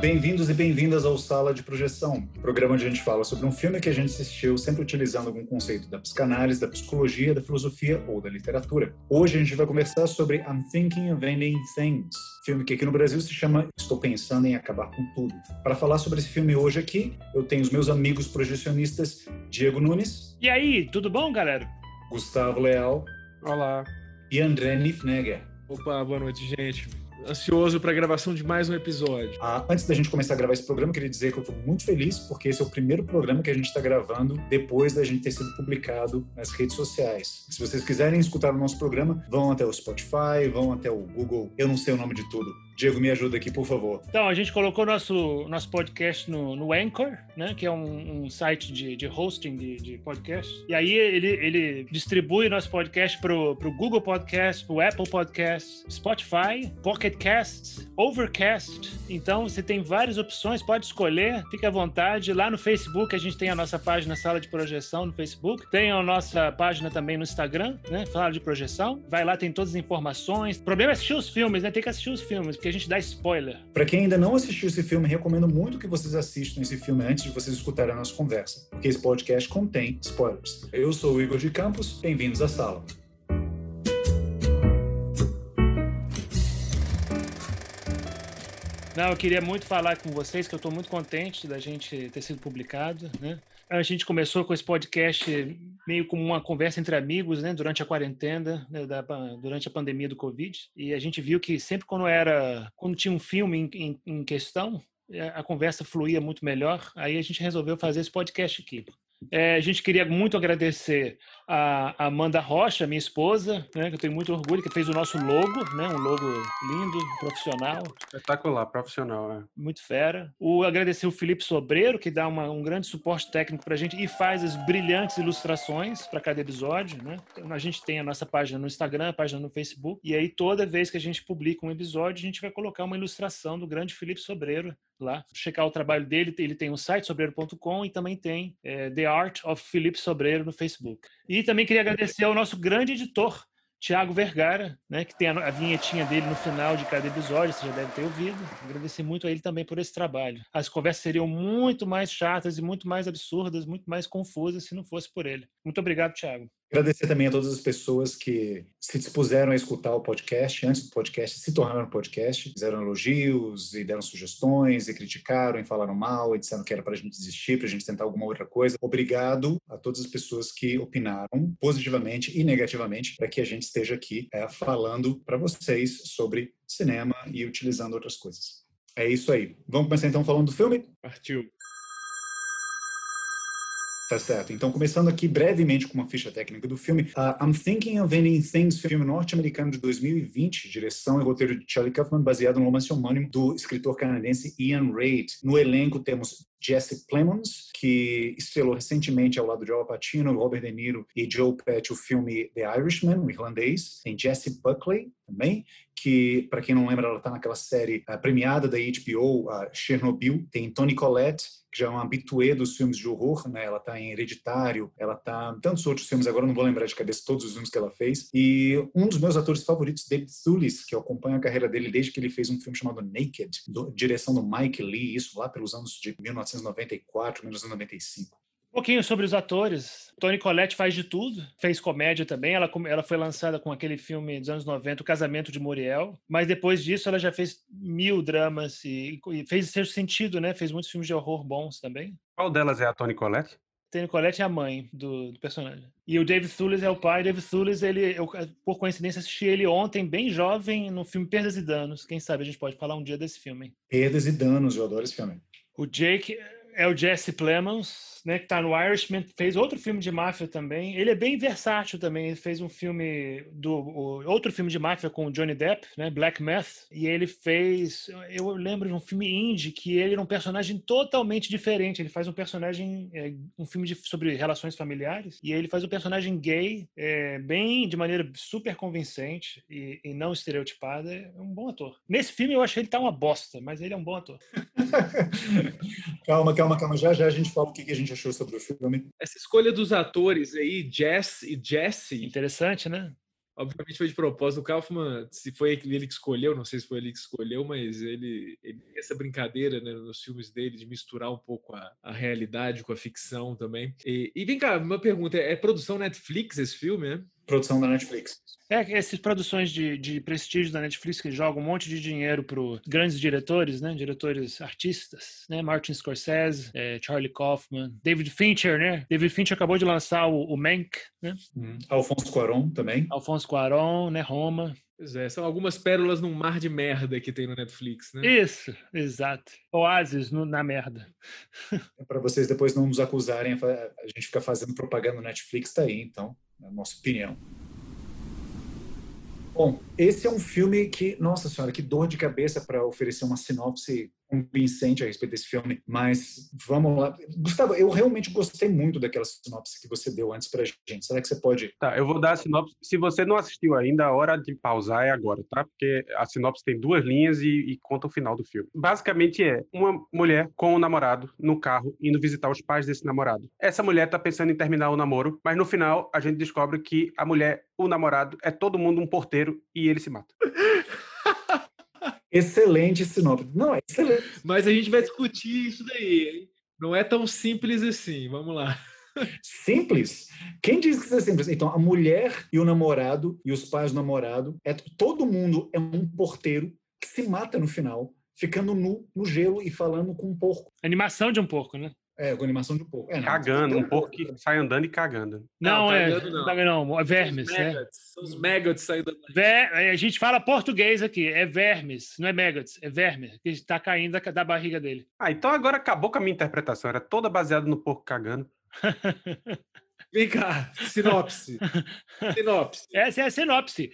Bem-vindos e bem-vindas ao Sala de Projeção, programa onde a gente fala sobre um filme que a gente assistiu sempre utilizando algum conceito da psicanálise, da psicologia, da filosofia ou da literatura. Hoje a gente vai conversar sobre I'm Thinking of Ending Things, filme que aqui no Brasil se chama Estou Pensando em Acabar com Tudo. Para falar sobre esse filme hoje aqui, eu tenho os meus amigos projecionistas Diego Nunes. E aí, tudo bom, galera? Gustavo Leal. Olá. E André Niffnegger. Opa, boa noite, gente ansioso para a gravação de mais um episódio. Ah, antes da gente começar a gravar esse programa, queria dizer que eu estou muito feliz porque esse é o primeiro programa que a gente está gravando depois da gente ter sido publicado nas redes sociais. Se vocês quiserem escutar o nosso programa, vão até o Spotify, vão até o Google, eu não sei o nome de tudo. Diego, me ajuda aqui, por favor. Então, a gente colocou nosso, nosso podcast no, no Anchor, né? Que é um, um site de, de hosting de, de podcast. E aí ele, ele distribui nosso podcast pro, pro Google Podcast, pro Apple Podcast, Spotify, Pocket Casts, Overcast. Então, você tem várias opções, pode escolher, fique à vontade. Lá no Facebook, a gente tem a nossa página Sala de Projeção no Facebook. Tem a nossa página também no Instagram, né? Sala de Projeção. Vai lá, tem todas as informações. O problema é assistir os filmes, né? Tem que assistir os filmes, porque a gente dá spoiler. Para quem ainda não assistiu esse filme, recomendo muito que vocês assistam esse filme antes de vocês escutarem a nossa conversa, porque esse podcast contém spoilers. Eu sou o Igor de Campos, bem-vindos à sala. Não, eu queria muito falar com vocês que eu estou muito contente da gente ter sido publicado, né? A gente começou com esse podcast meio como uma conversa entre amigos, né, durante a quarentena, né, da, durante a pandemia do Covid, e a gente viu que sempre quando era, quando tinha um filme em, em, em questão, a conversa fluía muito melhor. Aí a gente resolveu fazer esse podcast aqui. É, a gente queria muito agradecer a Amanda Rocha, minha esposa, né, que eu tenho muito orgulho, que fez o nosso logo, né, um logo lindo, profissional. Espetacular, profissional, né? Muito fera. O agradecer o Felipe Sobreiro, que dá uma, um grande suporte técnico para a gente e faz as brilhantes ilustrações para cada episódio. Né? A gente tem a nossa página no Instagram, a página no Facebook, e aí toda vez que a gente publica um episódio, a gente vai colocar uma ilustração do grande Felipe Sobreiro lá. Checar o trabalho dele, ele tem o site sobreiro.com e também tem é, The Art of Felipe Sobreiro no Facebook. E também queria agradecer ao nosso grande editor, Tiago Vergara, né, que tem a, a, vinhetinha dele no final de cada episódio, você já deve ter ouvido. Agradecer muito a ele também por esse trabalho. As conversas seriam muito mais chatas e muito mais absurdas, muito mais confusas se não fosse por ele. Muito obrigado, Tiago. Agradecer também a todas as pessoas que se dispuseram a escutar o podcast antes do podcast se tornar um podcast, fizeram elogios e deram sugestões e criticaram e falaram mal e disseram que era para a gente desistir, para a gente tentar alguma outra coisa. Obrigado a todas as pessoas que opinaram positivamente e negativamente para que a gente esteja aqui é, falando para vocês sobre cinema e utilizando outras coisas. É isso aí. Vamos começar então falando do filme? Partiu. Tá certo. Então, começando aqui brevemente com uma ficha técnica do filme, uh, I'm Thinking of Ending Things, filme norte-americano de 2020, direção e roteiro de Charlie Kaufman, baseado no romance homônimo do escritor canadense Ian Reid. No elenco temos Jesse Plemons, que estrelou recentemente ao lado de Al Pacino, Robert De Niro e Joe Pesci o filme The Irishman, o irlandês. Tem Jesse Buckley também, que, para quem não lembra, ela está naquela série uh, premiada da HBO, uh, Chernobyl. Tem Toni Collette, que já é uma habituê dos filmes de horror, né? Ela está em Hereditário, ela está em tantos outros filmes, agora não vou lembrar de cabeça todos os filmes que ela fez. E um dos meus atores favoritos, David Thewlis, que eu acompanho a carreira dele desde que ele fez um filme chamado Naked, do, direção do Mike Lee, isso lá pelos anos de 1994, 1995. Um pouquinho sobre os atores. Toni Collette faz de tudo, fez comédia também. Ela, ela foi lançada com aquele filme dos anos 90, O Casamento de Muriel. Mas depois disso, ela já fez mil dramas e, e fez seu sentido, né? Fez muitos filmes de horror bons também. Qual delas é a Toni Collette? Toni Collette é a mãe do, do, personagem. E o David Thewlis é o pai. David Thewlis, ele, eu, por coincidência, assisti ele ontem, bem jovem, no filme Perdas e Danos. Quem sabe a gente pode falar um dia desse filme. Perdas e Danos, eu adoro esse filme. O Jake é o Jesse Plemons, né, que está no Irishman, fez outro filme de máfia também. Ele é bem versátil também. Ele fez um filme do o, outro filme de máfia com o Johnny Depp, né, Black Math, e ele fez, eu lembro de um filme indie que ele era um personagem totalmente diferente. Ele faz um personagem, é, um filme de, sobre relações familiares, e ele faz um personagem gay, é, bem de maneira super convincente e, e, não estereotipada. É um bom ator. Nesse filme eu achei ele tá uma bosta, mas ele é um bom ator. calma, calma, calma. Já já a gente fala o que a gente achou sobre o filme? Essa escolha dos atores aí, Jess e Jesse. Interessante, né? Obviamente foi de propósito. O Kaufman, se foi ele que escolheu, não sei se foi ele que escolheu, mas ele, ele essa brincadeira né, nos filmes dele de misturar um pouco a, a realidade com a ficção também. E, e vem cá, uma pergunta: é produção Netflix esse filme, né? Produção da Netflix. É, essas produções de, de prestígio da Netflix que jogam um monte de dinheiro para grandes diretores, né? Diretores artistas, né? Martin Scorsese, é, Charlie Kaufman, David Fincher, né? David Fincher acabou de lançar o, o Mank, né? Hum. Alfonso Cuarón também. Alfonso Cuarón, né? Roma. Pois é, são algumas pérolas num mar de merda que tem no Netflix, né? Isso, exato. Oásis no, na merda. É para vocês depois não nos acusarem, a gente fica fazendo propaganda no Netflix, tá aí, então, na nossa opinião. Bom, esse é um filme que, nossa senhora, que dor de cabeça para oferecer uma sinopse convincente a respeito desse filme, mas vamos lá. Gustavo, eu realmente gostei muito daquela sinopse que você deu antes pra gente. Será que você pode. Tá, eu vou dar a sinopse. Se você não assistiu ainda, a hora de pausar é agora, tá? Porque a sinopse tem duas linhas e, e conta o final do filme. Basicamente é uma mulher com um namorado no carro indo visitar os pais desse namorado. Essa mulher tá pensando em terminar o namoro, mas no final a gente descobre que a mulher, o namorado, é todo mundo um porteiro e ele se mata. Excelente sinopse. Não, é excelente. Mas a gente vai discutir isso daí, hein? Não é tão simples assim. Vamos lá. Simples? Quem diz que isso é simples? Então, a mulher e o namorado e os pais do namorado, é, todo mundo é um porteiro que se mata no final, ficando nu no gelo e falando com um porco. Animação de um porco, né? É, com animação de um porco. É, não, cagando, um porco que sai andando e cagando. Não, não é. Não. não, não, é vermes. São os maggots, né? São os maggots saindo. Ver, a gente fala português aqui, é vermes, não é maggots, é verme, que está caindo da, da barriga dele. Ah, então agora acabou com a minha interpretação, era toda baseada no porco cagando. Vem cá, sinopse. sinopse. Essa é a sinopse.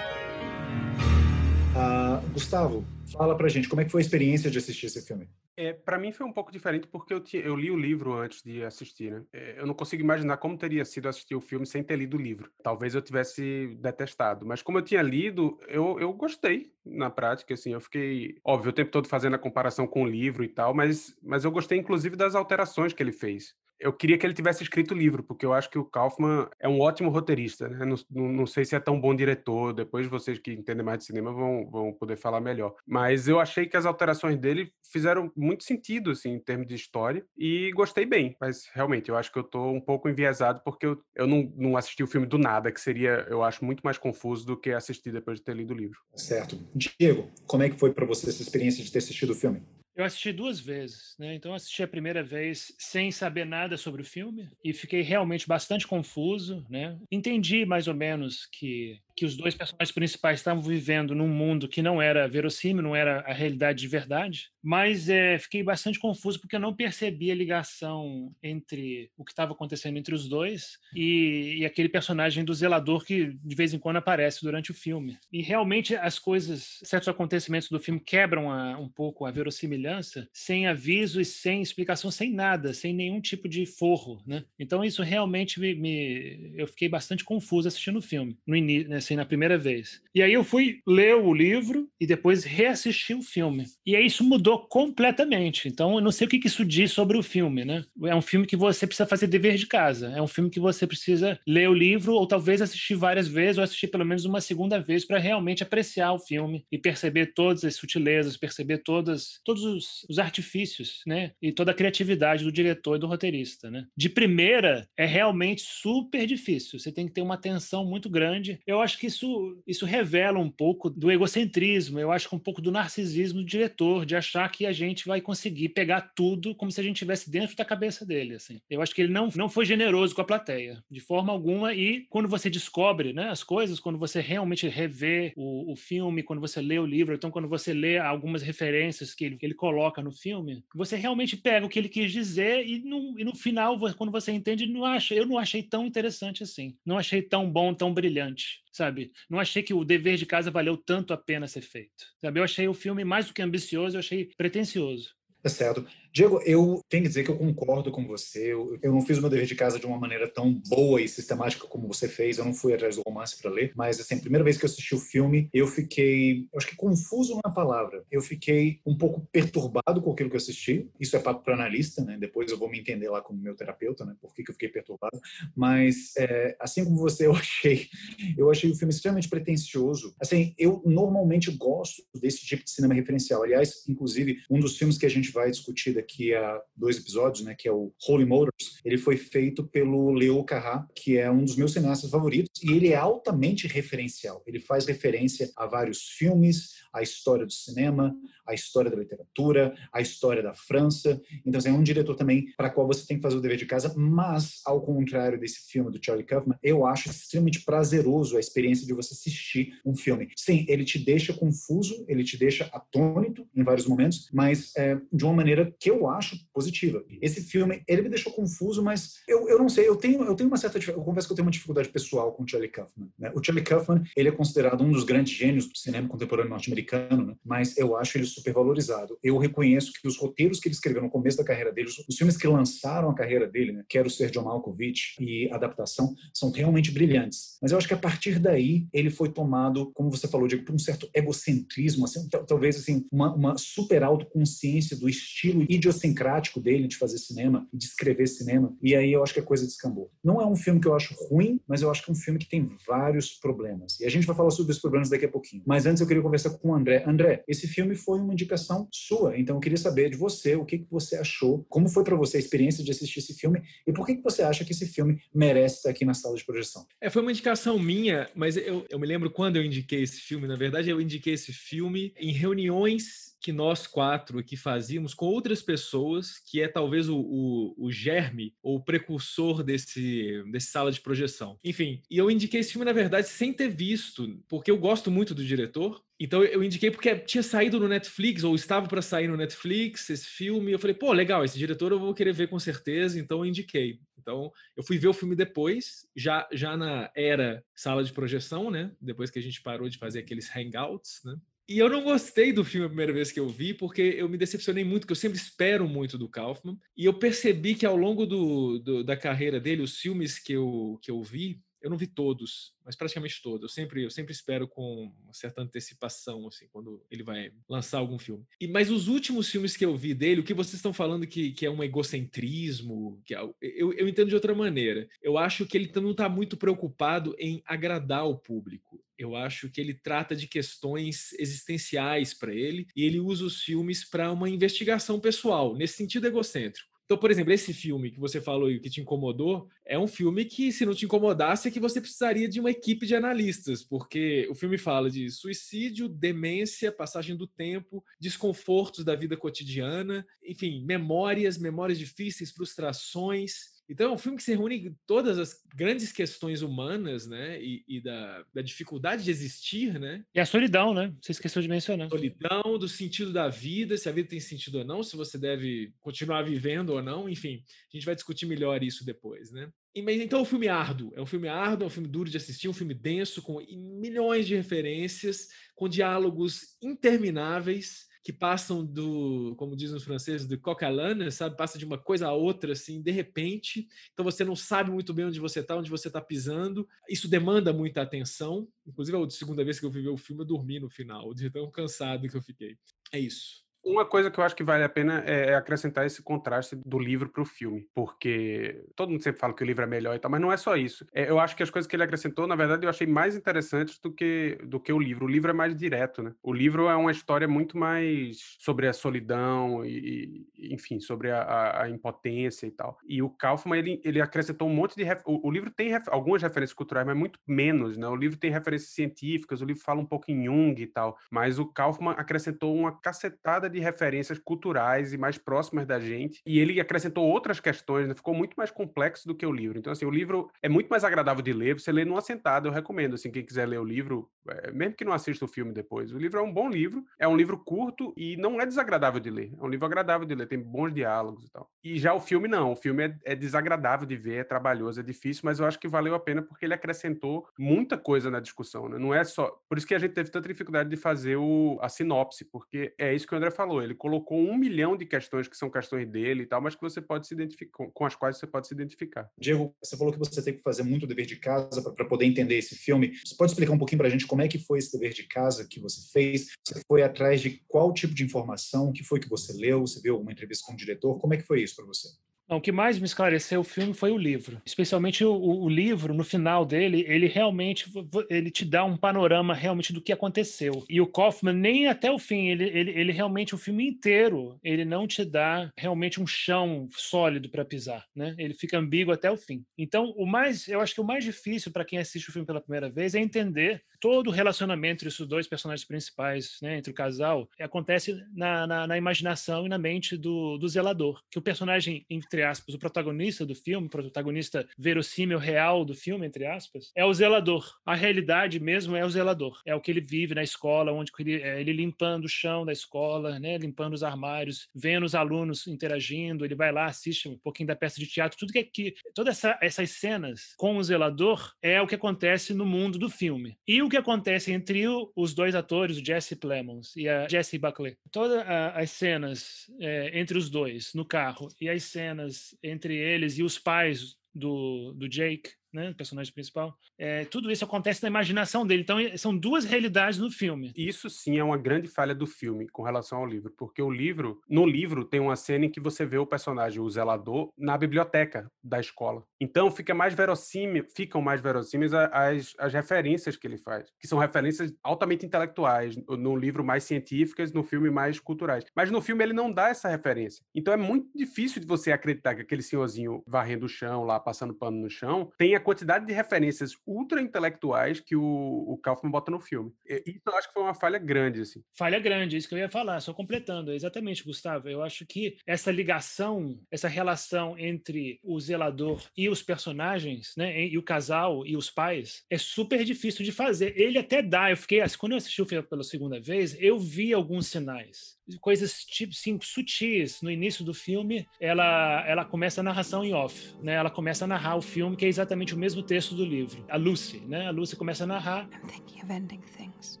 Uh, Gustavo, fala pra gente como é que foi a experiência de assistir esse filme. É, para mim foi um pouco diferente porque eu, tinha, eu li o livro antes de assistir, né? É, eu não consigo imaginar como teria sido assistir o filme sem ter lido o livro. Talvez eu tivesse detestado, mas como eu tinha lido, eu, eu gostei na prática, assim, eu fiquei, óbvio, o tempo todo fazendo a comparação com o livro e tal, mas, mas eu gostei inclusive das alterações que ele fez eu queria que ele tivesse escrito o livro, porque eu acho que o Kaufman é um ótimo roteirista, né? Não, não, sei se é tão bom diretor, depois vocês que entendem mais de cinema vão, vão poder falar melhor. Mas eu achei que as alterações dele fizeram muito sentido, assim, em termos de história, e gostei bem. Mas, realmente, eu acho que eu tô um pouco enviesado, porque eu, eu não, não assisti o filme do nada, que seria, eu acho, muito mais confuso do que assistir depois de ter lido o livro. Certo. Diego, como é que foi para você essa experiência de ter assistido o filme? Eu assisti duas vezes, né? Então assisti a primeira vez sem saber nada sobre o filme e fiquei realmente bastante confuso, né? Entendi mais ou menos que que os dois personagens principais estavam vivendo num mundo que não era verossímil, não era a realidade de verdade, mas é, fiquei bastante confuso porque eu não percebi a ligação entre o que estava acontecendo entre os dois e, e, aquele personagem do zelador que de vez em quando aparece durante o filme. E realmente as coisas, certos acontecimentos do filme quebram a, um pouco a verossimilhança sem aviso e sem explicação, sem nada, sem nenhum tipo de forro, né? Então isso realmente me, me eu fiquei bastante confuso assistindo o filme no início né? Assim, na primeira vez. E aí eu fui ler o livro e depois reassistir o filme. E aí isso mudou completamente. Então eu não sei o que isso diz sobre o filme, né? É um filme que você precisa fazer dever de casa. É um filme que você precisa ler o livro ou talvez assistir várias vezes ou assistir pelo menos uma segunda vez para realmente apreciar o filme e perceber todas as sutilezas, perceber todas, todos os, os artifícios, né? E toda a criatividade do diretor e do roteirista, né? De primeira, é realmente super difícil. Você tem que ter uma atenção muito grande. Eu acho acho que isso, isso revela um pouco do egocentrismo, eu acho que um pouco do narcisismo do diretor, de achar que a gente vai conseguir pegar tudo como se a gente estivesse dentro da cabeça dele. Assim. Eu acho que ele não, não foi generoso com a plateia, de forma alguma, e quando você descobre né, as coisas, quando você realmente revê o, o filme, quando você lê o livro, então quando você lê algumas referências que ele, que ele coloca no filme, você realmente pega o que ele quis dizer e no, e no final, quando você entende, não acha, eu não achei tão interessante assim, não achei tão bom, tão brilhante sabe? Não achei que o dever de casa valeu tanto a pena ser feito, sabe? Eu achei o filme mais do que ambicioso, eu achei pretencioso. Tá certo. Diego, eu tenho que dizer que eu concordo com você. Eu, eu, não fiz o meu dever de casa de uma maneira tão boa e sistemática como você fez. Eu não fui atrás do romance para ler. Mas, assim, a primeira vez que eu assisti o filme, eu fiquei, eu acho que confuso na palavra. Eu fiquei um pouco perturbado com aquilo que eu assisti. Isso é papo para analista, né? Depois eu vou me entender lá como meu terapeuta, né? Por que, que eu fiquei perturbado. Mas, é, assim como você, eu achei, eu achei o filme extremamente pretencioso. Assim, eu normalmente gosto desse tipo de cinema referencial. Aliás, inclusive, um dos filmes que a gente vai discutir daqui a dois episódios, né, que é o Holy Motors, ele foi feito pelo Leo Carrá, que é um dos meus cineastas favoritos, e ele é altamente referencial. Ele faz referência a vários filmes, a história do cinema, a história da literatura, a história da França. Então, assim, é um diretor também para qual você tem que fazer o dever de casa, mas, ao contrário desse filme do Charlie Kaufman, eu acho extremamente prazeroso a experiência de você assistir um filme. Sim, ele te deixa confuso, ele te deixa atônito em vários momentos, mas é, de uma maneira que eu acho positiva. Esse filme, ele me deixou confuso, mas eu, eu não sei, eu tenho, eu tenho uma certa, eu confesso que eu tenho uma dificuldade pessoal com o Charlie Kaufman. Né? O Charlie Kaufman, ele é considerado um dos grandes gênios do cinema contemporâneo norte-americano, né? mas eu acho ele supervalorizado. Eu reconheço que os roteiros que ele escreveu no começo da carreira dele, os filmes que lançaram a carreira dele, né, quero ser John Malkovich e adaptação, são realmente brilhantes. Mas eu acho que a partir daí ele foi tomado, como você falou, Diego, por um certo egocentrismo, assim, talvez assim, uma, uma super autoconsciência do estilo idiosincrático dele de fazer cinema, de escrever cinema. E aí eu acho que a coisa descambou. Não é um filme que eu acho ruim, mas eu acho que é um filme que tem vários problemas. E a gente vai falar sobre os problemas daqui a pouquinho. Mas antes eu queria conversar com o André. André, esse filme foi uma indicação sua, então eu queria saber de você o que, que você achou, como foi para você a experiência de assistir esse filme e por que, que você acha que esse filme merece estar aqui na sala de projeção. É, foi uma indicação minha, mas eu, eu me lembro quando eu indiquei esse filme. Na verdade, eu indiquei esse filme em reuniões que nós quatro aqui fazíamos com outras pessoas, que é talvez o, o, o, germe ou o precursor desse, desse sala de projeção. Enfim, e eu indiquei esse filme, na verdade, sem ter visto, porque eu gosto muito do diretor. Então eu indiquei porque tinha saído no Netflix, ou estava para sair no Netflix esse filme. Eu falei, pô, legal, esse diretor eu vou querer ver com certeza, então eu indiquei. Então, eu fui ver o filme depois, já, já na era sala de projeção, né? Depois que a gente parou de fazer aqueles hangouts, né? E eu não gostei do filme a primeira vez que eu vi, porque eu me decepcionei muito, porque eu sempre espero muito do Kaufman. E eu percebi que ao longo do, do, da carreira dele, os filmes que eu, que eu vi, eu não vi todos, mas praticamente todos. Eu sempre, eu sempre espero com uma certa antecipação, assim, quando ele vai lançar algum filme. E mas os últimos filmes que eu vi dele, o que vocês estão falando que, que é um egocentrismo, que é, eu, eu entendo de outra maneira. Eu acho que ele não está muito preocupado em agradar o público. Eu acho que ele trata de questões existenciais para ele e ele usa os filmes para uma investigação pessoal, nesse sentido egocêntrico. Então, por exemplo, esse filme que você falou e que te incomodou, é um filme que, se não te incomodasse, é que você precisaria de uma equipe de analistas, porque o filme fala de suicídio, demência, passagem do tempo, desconfortos da vida cotidiana, enfim, memórias, memórias difíceis, frustrações, então é um filme que se reúne todas as grandes questões humanas, né? E, e da, da, dificuldade de existir, né? E a solidão, né? Você esqueceu de mencionar. Solidão, do sentido da vida, se a vida tem sentido ou não, se você deve continuar vivendo ou não, enfim. A gente vai discutir melhor isso depois, né? E, mas, então é um filme árduo. É um filme árduo, é um filme duro de assistir, um filme denso, com milhões de referências, com diálogos intermináveis que passam do, como dizem os franceses, do à sabe? Passa de uma coisa a outra, assim, de repente. Então você não sabe muito bem onde você está, onde você está pisando. Isso demanda muita atenção. Inclusive, a segunda vez que eu vi o filme, eu dormi no final, de tão cansado que eu fiquei. É isso. Uma coisa que eu acho que vale a pena é, é acrescentar esse contraste do livro para o filme, porque todo mundo sempre fala que o livro é melhor e tal, mas não é só isso. É, eu acho que as coisas que ele acrescentou, na verdade, eu achei mais interessantes do que, do que o livro. O livro é mais direto, né? O livro é uma história muito mais sobre a solidão e, enfim, sobre a, a, a impotência e tal. E o Kaufman, ele, ele acrescentou um monte de... Ref... O, o, livro tem ref... algumas referências culturais, mas muito menos, né? O livro tem referências científicas, o livro fala um pouco em Jung e tal, mas o Kaufman acrescentou uma cacetada de referências culturais e mais próximas da gente. E ele acrescentou outras questões, né? ficou muito mais complexo do que o livro. Então, assim, o livro é muito mais agradável de ler. Você lê numa sentada, eu recomendo. Assim, quem quiser ler o livro, é, mesmo que não assista o filme depois. O livro é um bom livro, é um livro curto e não é desagradável de ler. É um livro agradável de ler, tem bons diálogos e tal. E já o filme não, o filme é, é desagradável de ver, é trabalhoso, é difícil, mas eu acho que valeu a pena porque ele acrescentou muita coisa na discussão, né? Não é só. Por isso que a gente teve tanta dificuldade de fazer o, a sinopse, porque é isso que o André falou. Ele colocou um milhão de questões que são questões dele e tal, mas que você pode se identificar, com as quais você pode se identificar. Diego, você falou que você tem que fazer muito dever de casa para poder entender esse filme. Você pode explicar um pouquinho para a gente como é que foi esse dever de casa que você fez? Você foi atrás de qual tipo de informação? O que foi que você leu? Você viu alguma entrevista com o diretor? Como é que foi isso para você? O que mais me esclareceu o filme foi o livro. Especialmente o, o, livro, no final dele, ele realmente ele te dá um panorama realmente do que aconteceu. E o Kaufman, nem até o fim, ele, ele, ele realmente, o filme inteiro, ele não te dá realmente um chão sólido para pisar, né? Ele fica ambíguo até o fim. Então, o mais, eu acho que o mais difícil para quem assiste o filme pela primeira vez é entender todo o relacionamento entre os dois personagens principais, né, entre o casal, acontece na, na, na imaginação e na mente do, do zelador. Que o personagem, entre aspas, o protagonista do filme, o protagonista verossímil real do filme, entre aspas, é o zelador. A realidade mesmo é o zelador. É o que ele vive na escola, onde ele, é, ele limpando o chão da escola, né, limpando os armários, vendo os alunos interagindo, ele vai lá, assiste um pouquinho da peça de teatro, tudo que é que todas essa, essas cenas com o zelador é o que acontece no mundo do filme. E o que acontece entre os dois atores, o Jesse Plemons e a Jessie Buckley, todas as cenas é, entre os dois no carro e as cenas entre eles e os pais do, do Jake né, o personagem principal, é, tudo isso acontece na imaginação dele. Então, são duas realidades no filme. Isso sim é uma grande falha do filme com relação ao livro, porque o livro, no livro, tem uma cena em que você vê o personagem, o zelador, na biblioteca da escola. Então, fica mais verossímil, ficam mais verossímeis as, as referências que ele faz, que são referências altamente intelectuais, no livro mais científicas, no filme mais culturais. Mas no filme ele não dá essa referência. Então, é muito difícil de você acreditar que aquele senhorzinho varrendo o chão lá, passando pano no chão, tenha quantidade de referências ultra intelectuais que o, o Kaufman bota no filme. Isso eu acho que foi uma falha grande, assim. Falha grande, isso que eu ia falar, só completando. Exatamente, Gustavo. Eu acho que essa ligação, essa relação entre o zelador e os personagens, né, e o casal e os pais, é super difícil de fazer. Ele até dá, eu fiquei, assim, quando eu assisti o filme pela segunda vez, eu vi alguns sinais coisas tipo assim, sutis. No início do filme, ela, ela começa a narração em off, né? Ela começa a narrar o filme, que é exatamente o mesmo texto do livro. A Lucy, né? A Lucy começa a narrar. I'm thinking of ending things.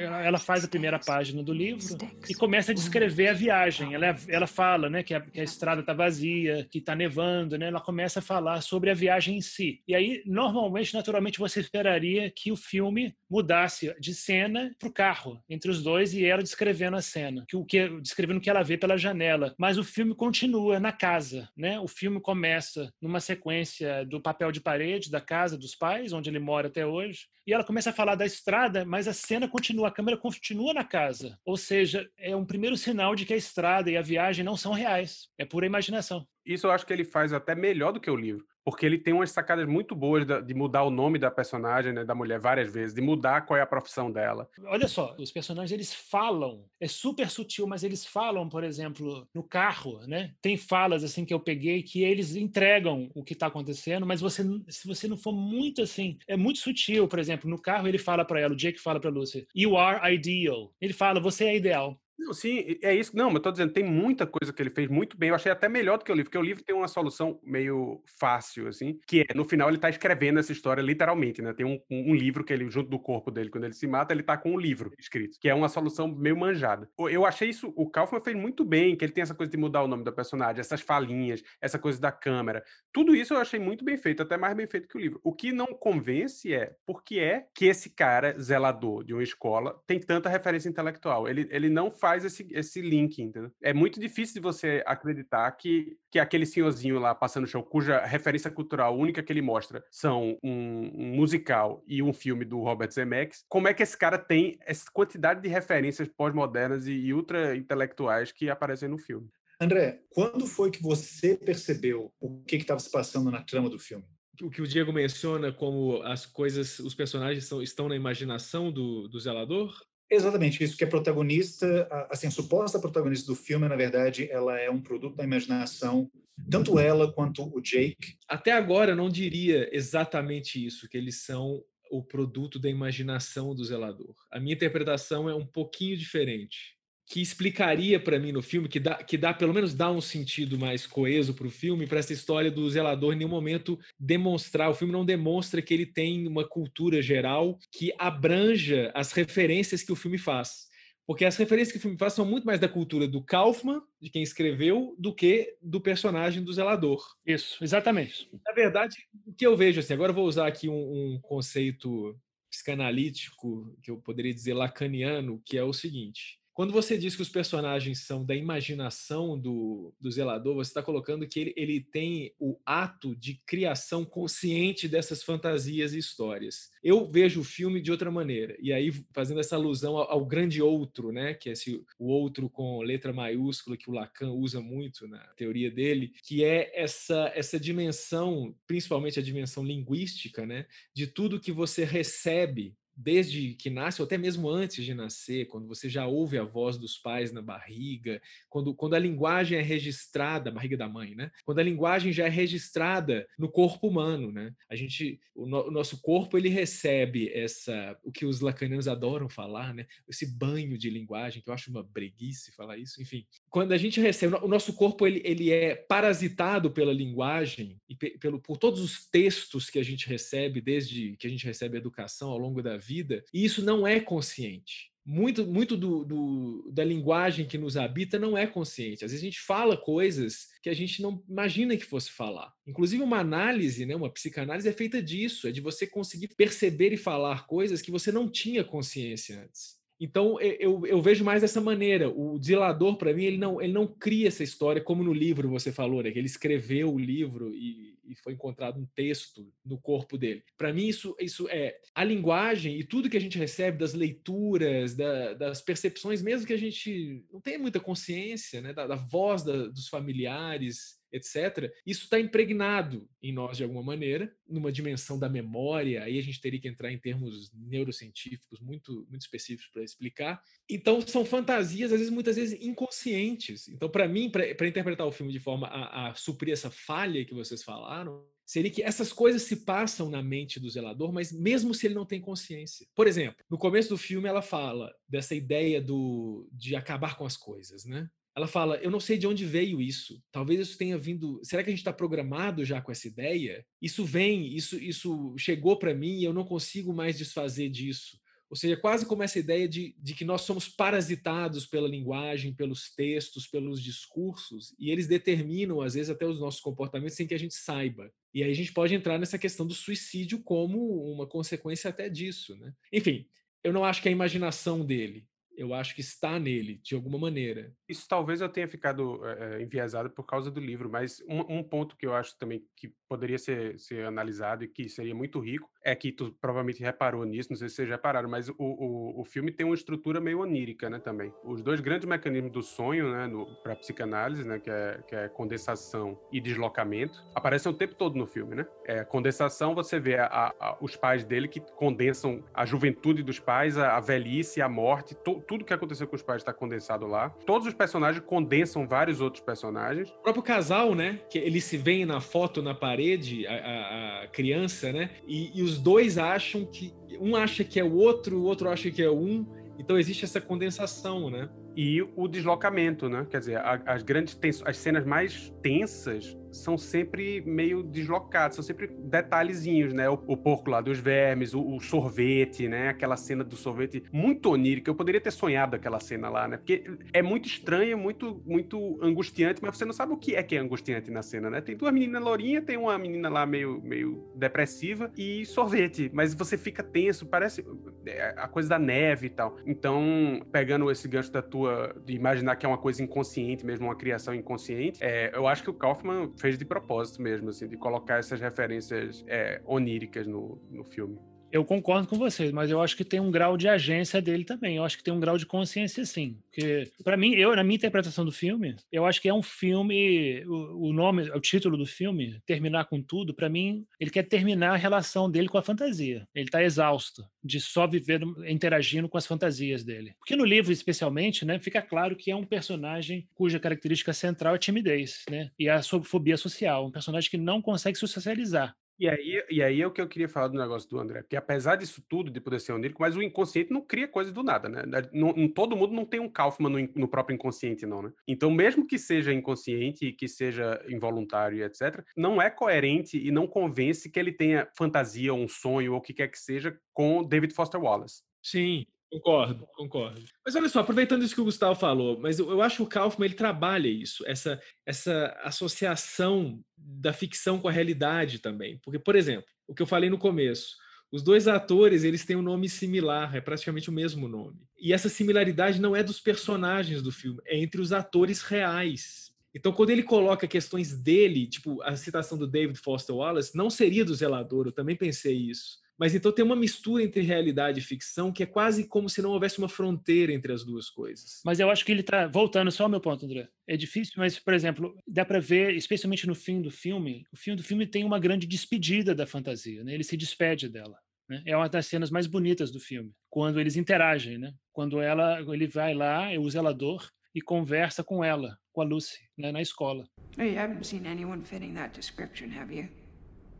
Ela, faz a primeira página do livro e começa a descrever a viagem. Ela, ela fala né, que, a, que a estrada está vazia, que está nevando, né? ela começa a falar sobre a viagem em si. E aí, normalmente, naturalmente, você esperaria que o filme mudasse de cena para o carro, entre os dois, e ela descrevendo a cena, que o que descrevendo o que ela vê pela janela. Mas o filme continua na casa. Né? O filme começa numa sequência do papel de parede da casa dos pais, onde ele mora até hoje, e ela começa a falar da estrada, mas a cena continua, a câmera continua na casa. Ou seja, é um primeiro sinal de que a estrada e a viagem não são reais. É pura imaginação. Isso eu acho que ele faz até melhor do que o livro porque ele tem umas sacadas muito boas de mudar o nome da personagem, né, da mulher várias vezes, de mudar qual é a profissão dela. Olha só, os personagens eles falam, é super sutil, mas eles falam, por exemplo, no carro, né? Tem falas assim que eu peguei que eles entregam o que está acontecendo, mas você, se você não for muito assim, é muito sutil, por exemplo, no carro ele fala para ela, o Jake fala para Lucy, "You are ideal". Ele fala, você é ideal. Não, sim, é isso. Não, mas eu tô dizendo, tem muita coisa que ele fez muito bem. Eu achei até melhor do que o livro, porque o livro tem uma solução meio fácil, assim, que é, no final, ele tá escrevendo essa história literalmente, né? Tem um, um livro que ele, junto do corpo dele, quando ele se mata, ele tá com um livro escrito, que é uma solução meio manjada. Eu achei isso, o Kaufman fez muito bem, que ele tem essa coisa de mudar o nome da personagem, essas falinhas, essa coisa da câmera. Tudo isso eu achei muito bem feito, até mais bem feito que o livro. O que não convence é por que é que esse cara, zelador de uma escola, tem tanta referência intelectual. Ele, ele não faz faz esse, esse link, entendeu? É muito difícil de você acreditar que, que aquele senhorzinho lá passando o show, cuja referência cultural única que ele mostra são um, um musical e um filme do Robert Zemeckis, como é que esse cara tem essa quantidade de referências pós-modernas e, e ultra-intelectuais que aparecem no filme? André, quando foi que você percebeu o que estava se passando na trama do filme? o que o Diego menciona como as coisas, os personagens são, estão na imaginação do, do zelador? Exatamente, isso que é protagonista, assim, a suposta protagonista do filme, na verdade, ela é um produto da imaginação, tanto ela quanto o Jake. Até agora eu não diria exatamente isso, que eles são o produto da imaginação do zelador. A minha interpretação é um pouquinho diferente que explicaria para mim no filme, que dá, que dá pelo menos dá um sentido mais coeso para o filme, para essa história do zelador em nenhum momento demonstrar, o filme não demonstra que ele tem uma cultura geral que abranja as referências que o filme faz. Porque as referências que o filme faz são muito mais da cultura do Kaufman, de quem escreveu, do que do personagem do zelador. Isso, exatamente. Na verdade, o que eu vejo, assim, agora eu vou usar aqui um, um conceito psicanalítico, que eu poderia dizer lacaniano, que é o seguinte quando você diz que os personagens são da imaginação do, do zelador, você está colocando que ele, ele tem o ato de criação consciente dessas fantasias e histórias. Eu vejo o filme de outra maneira, e aí fazendo essa alusão ao, ao grande outro, né, que é esse, o outro com letra maiúscula que o Lacan usa muito na teoria dele, que é essa, essa dimensão, principalmente a dimensão linguística, né, de tudo que você recebe desde que nasce, ou até mesmo antes de nascer, quando você já ouve a voz dos pais na barriga, quando, quando a linguagem é registrada, barriga da mãe, né? Quando a linguagem já é registrada no corpo humano, né? A gente, o, no, o nosso corpo ele recebe essa, o que os lacanianos adoram falar, né? Esse banho de linguagem que eu acho uma breguice falar isso, enfim. Quando a gente recebe, o nosso corpo ele, ele é parasitado pela linguagem e pelo por todos os textos que a gente recebe desde que a gente recebe educação ao longo da vida, e isso não é consciente. Muito, muito do, do, da linguagem que nos habita não é consciente. Às vezes a gente fala coisas que a gente não imagina que fosse falar. Inclusive, uma análise, né, uma psicanálise é feita disso, é de você conseguir perceber e falar coisas que você não tinha consciência antes. Então eu, eu, vejo mais dessa maneira. O zelador, para mim, ele não, ele não cria essa história como no livro você falou, né? Que ele escreveu o livro e, e foi encontrado um texto no corpo dele. Para mim, isso, isso é a linguagem e tudo que a gente recebe das leituras, da, das percepções, mesmo que a gente não tenha muita consciência, né? Da, da voz da, dos familiares, etc., isso está impregnado em nós de alguma maneira, numa dimensão da memória, aí a gente teria que entrar em termos neurocientíficos muito, muito específicos para explicar. Então, são fantasias, às vezes, muitas vezes inconscientes. Então, para mim, para interpretar o filme de forma a, a suprir essa falha que vocês falaram, seria que essas coisas se passam na mente do zelador, mas mesmo se ele não tem consciência. Por exemplo, no começo do filme ela fala dessa ideia do de acabar com as coisas, né? Ela fala: Eu não sei de onde veio isso. Talvez isso tenha vindo. Será que a gente está programado já com essa ideia? Isso vem, isso, isso chegou para mim e eu não consigo mais desfazer disso. Ou seja, quase como essa ideia de, de que nós somos parasitados pela linguagem, pelos textos, pelos discursos, e eles determinam, às vezes, até os nossos comportamentos sem que a gente saiba. E aí a gente pode entrar nessa questão do suicídio como uma consequência até disso. Né? Enfim, eu não acho que é a imaginação dele, eu acho que está nele, de alguma maneira. Isso talvez eu tenha ficado é, enviesado por causa do livro, mas um, um, ponto que eu acho também que poderia ser, ser analisado e que seria muito rico é que tu provavelmente reparou nisso, não sei se vocês repararam, mas o, o, o filme tem uma estrutura meio onírica, né, também. Os dois grandes mecanismos do sonho, né, para psicanálise, né, que é, que é condensação e deslocamento, aparecem o tempo todo no filme, né? É, condensação, você vê a, a, os pais dele que condensam a juventude dos pais, a, a velhice, a morte, to, tudo que aconteceu com os pais está condensado lá. Todos os personagens condensam vários outros personagens. O próprio casal, né, que eles se veem na foto na parede, a, a criança, né, e, e os os dois acham que um acha que é o outro, o outro acha que é um. Então existe essa condensação, né? E o deslocamento, né? Quer dizer, as grandes tensões, as cenas mais tensas são sempre meio deslocados, são sempre detalhezinhos, né? O, o porco lá dos vermes, o, o, sorvete, né? Aquela cena do sorvete muito onírica. Eu poderia ter sonhado aquela cena lá, né? Porque é muito estranha, muito, muito angustiante, mas você não sabe o que é que é angustiante na cena, né? Tem duas meninas lourinhas, tem uma menina lá meio, meio depressiva e sorvete, mas você fica tenso, parece é, a coisa da neve e tal. Então, pegando esse gancho da tua, de imaginar que é uma coisa inconsciente mesmo, uma criação inconsciente, é, eu acho que o Kaufman fez de propósito mesmo, assim, de colocar essas referências é, oníricas no, no filme. Eu concordo com vocês, mas eu acho que tem um grau de agência dele também. Eu acho que tem um grau de consciência, sim. Porque, para mim, eu, na minha interpretação do filme, eu acho que é um filme. O, o nome, o título do filme, Terminar com Tudo, para mim, ele quer terminar a relação dele com a fantasia. Ele está exausto de só viver interagindo com as fantasias dele. Porque no livro, especialmente, né, fica claro que é um personagem cuja característica central é a timidez, né? E a fobia social. Um personagem que não consegue se socializar. E aí, e aí é o que eu queria falar do negócio do André, porque apesar disso tudo, de poder ser onírico, mas o inconsciente não cria coisas do nada, né? Não, todo mundo não tem um Kaufman no, no, próprio inconsciente, não, né? Então, mesmo que seja inconsciente, que seja involuntário e etc., não é coerente e não convence que ele tenha fantasia, um sonho ou o que quer que seja com David Foster Wallace. Sim, Concordo, concordo. Mas olha só, aproveitando isso que o Gustavo falou, mas eu, eu acho que o Kaufman ele trabalha isso, essa, essa associação da ficção com a realidade também. Porque, por exemplo, o que eu falei no começo, os dois atores eles têm um nome similar, é praticamente o mesmo nome. E essa similaridade não é dos personagens do filme, é entre os atores reais. Então, quando ele coloca questões dele, tipo a citação do David Foster Wallace, não seria do zelador, eu também pensei isso mas então tem uma mistura entre realidade e ficção que é quase como se não houvesse uma fronteira entre as duas coisas. Mas eu acho que ele está voltando só ao meu ponto, André. É difícil, mas por exemplo, dá para ver, especialmente no fim do filme, o fim do filme tem uma grande despedida da fantasia, né? Ele se despede dela. Né? É uma das cenas mais bonitas do filme, quando eles interagem, né? Quando ela, ele vai lá, o zelador e conversa com ela, com a Lucy, né, na escola. Hey, you haven't seen anyone fitting that description, have you?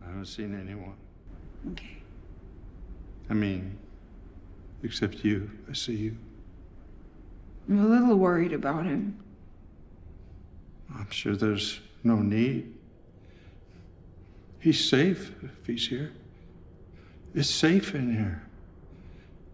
I haven't seen anyone. Okay. I mean, except you. I see you. I'm a little worried about him. I'm sure there's no need. He's safe if he's here. It's safe in here.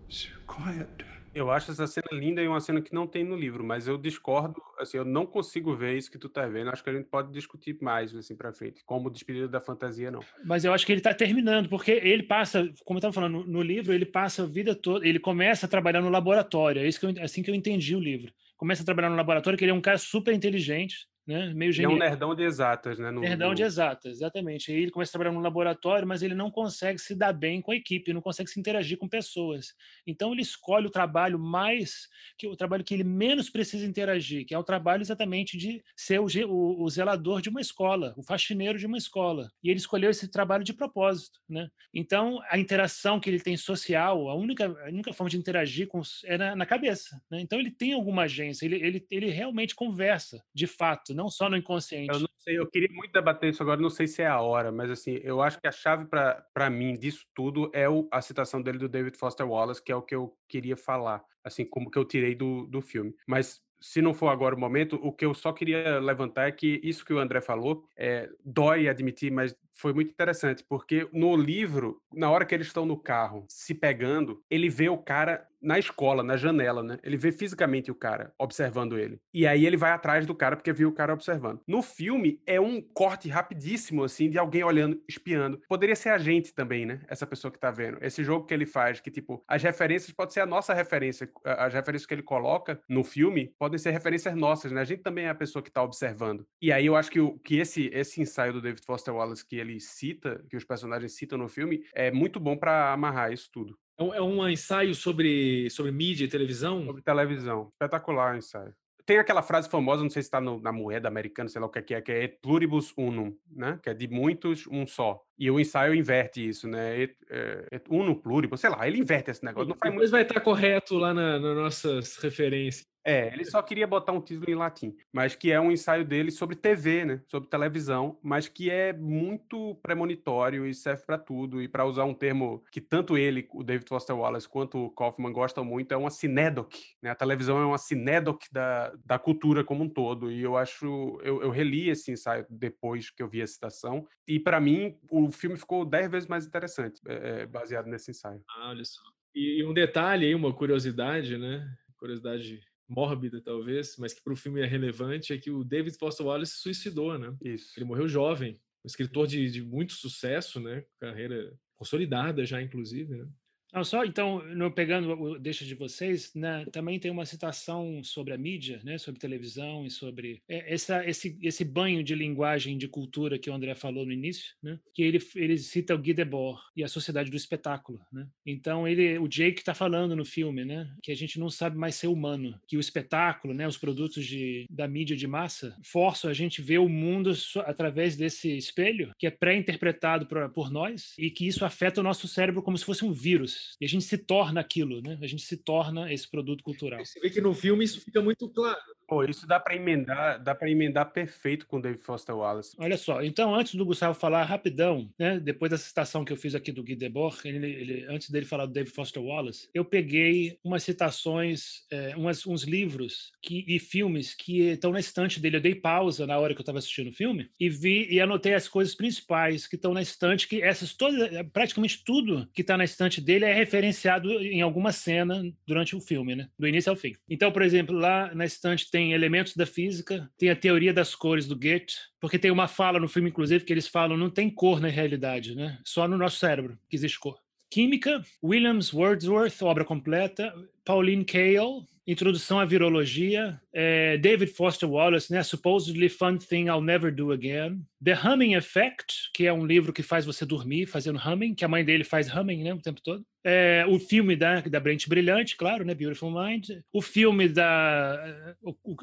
It's quiet. Eu acho essa cena linda e uma cena que não tem no livro, mas eu discordo, assim, eu não consigo ver isso que tu tá vendo. Acho que a gente pode discutir mais assim para frente, como despedida da fantasia não. Mas eu acho que ele tá terminando, porque ele passa, como eu tava falando no livro, ele passa a vida toda, ele começa a trabalhar no laboratório. É isso que eu, assim que eu entendi o livro. Começa a trabalhar no laboratório, que ele é um cara super inteligente, né? Meio genial. é um nerdão de exatas, né? No, nerdão no... de exatas, exatamente. Aí ele começa a trabalhar no laboratório, mas ele não consegue se dar bem com a equipe, não consegue se interagir com pessoas. Então ele escolhe o trabalho mais que o trabalho que ele menos precisa interagir, que é o trabalho exatamente de ser o, o, o zelador de uma escola, o faxineiro de uma escola. E ele escolheu esse trabalho de propósito, né? Então a interação que ele tem social, a única, a única forma de interagir com é na, na cabeça, né? Então ele tem alguma agência, ele, ele, ele realmente conversa, de fato não só no inconsciente. Eu não sei, eu queria muito debater isso agora, não sei se é a hora, mas assim, eu acho que a chave para mim disso tudo é o, a citação dele do David Foster Wallace, que é o que eu queria falar, assim, como que eu tirei do, do filme. Mas se não for agora o momento, o que eu só queria levantar é que isso que o André falou, é, dói admitir, mas foi muito interessante, porque no livro, na hora que eles estão no carro se pegando, ele vê o cara na escola, na janela, né? Ele vê fisicamente o cara observando ele. E aí ele vai atrás do cara porque viu o cara observando. No filme é um corte rapidíssimo assim de alguém olhando, espiando. Poderia ser a gente também, né? Essa pessoa que tá vendo. Esse jogo que ele faz, que tipo, as referências pode ser a nossa referência, as referências que ele coloca no filme podem ser referências nossas, né? A gente também é a pessoa que tá observando. E aí eu acho que, o, que esse esse ensaio do David Foster Wallace que ele cita, que os personagens citam no filme, é muito bom para amarrar isso tudo. É, é um ensaio sobre, sobre mídia e televisão? Sobre televisão. Espetacular o ensaio. Tem aquela frase famosa, não sei se está na moeda americana, sei lá o que é, que é et pluribus unum, né? Que é de muitos, um só. E o ensaio inverte isso, né? Et, et, et uno pluribus, sei lá, ele inverte esse negócio. Não Depois muito... vai estar correto lá na, nas nossas referências. É, ele só queria botar um título em latim, mas que é um ensaio dele sobre TV, né? Sobre televisão, mas que é muito premonitório e serve para tudo. E para usar um termo que tanto ele, o David Foster Wallace, quanto o Kaufman gostam muito, é uma cinedoc, né? A televisão é uma cinedoc da, da cultura como um todo. E eu acho, eu, eu reli esse ensaio depois que eu vi a citação, e para mim o filme ficou dez vezes mais interessante, é, baseado nesse ensaio. Ah, olha só. E, e um detalhe aí, uma curiosidade, né? Curiosidade mórbida, talvez, mas que para o filme é relevante, é que o David Foster Wallace se suicidou, né? Isso. Ele morreu jovem, um escritor de, de muito sucesso, né? Carreira consolidada já, inclusive, né? Não, só então, no, pegando o deixa de vocês, né, também tem uma citação sobre a mídia, né, sobre televisão e sobre é, essa, esse, esse banho de linguagem de cultura que o André falou no início, né, que ele, ele cita o Guy Debord e a sociedade do espetáculo. Né? Então, ele, o Jake está falando no filme né, que a gente não sabe mais ser humano, que o espetáculo, né, os produtos de, da mídia de massa, forçam a gente ver o mundo através desse espelho que é pré-interpretado por, por nós e que isso afeta o nosso cérebro como se fosse um vírus. E a gente se torna aquilo, né? A gente se torna esse produto cultural. Você vê que no filme isso fica muito claro. Pô, isso dá para emendar, dá para emendar perfeito com o David Foster Wallace. Olha só, então antes do Gustavo falar rapidão, né, depois da citação que eu fiz aqui do Guy Debord, ele, ele, antes dele falar do David Foster Wallace, eu peguei umas citações, é, umas, uns livros que, e filmes que estão na estante dele. Eu dei pausa na hora que eu estava assistindo o filme e vi e anotei as coisas principais que estão na estante, que essas todas, praticamente tudo que está na estante dele é referenciado em alguma cena durante o filme, né, do início ao fim. Então, por exemplo, lá na estante tem tem elementos da física, tem a teoria das cores do Goethe, porque tem uma fala no filme, inclusive, que eles falam não tem cor na realidade, né? Só no nosso cérebro que existe cor. Química, Williams Wordsworth, obra completa, Pauline Kael, Introdução à Virologia, é, David Foster Wallace, né? Supposedly Fun Thing I'll Never Do Again, The Humming Effect, que é um livro que faz você dormir fazendo humming, que a mãe dele faz humming, né, o tempo todo. É, o filme da, da Brent Brilhante, claro, né, Beautiful Mind. O filme da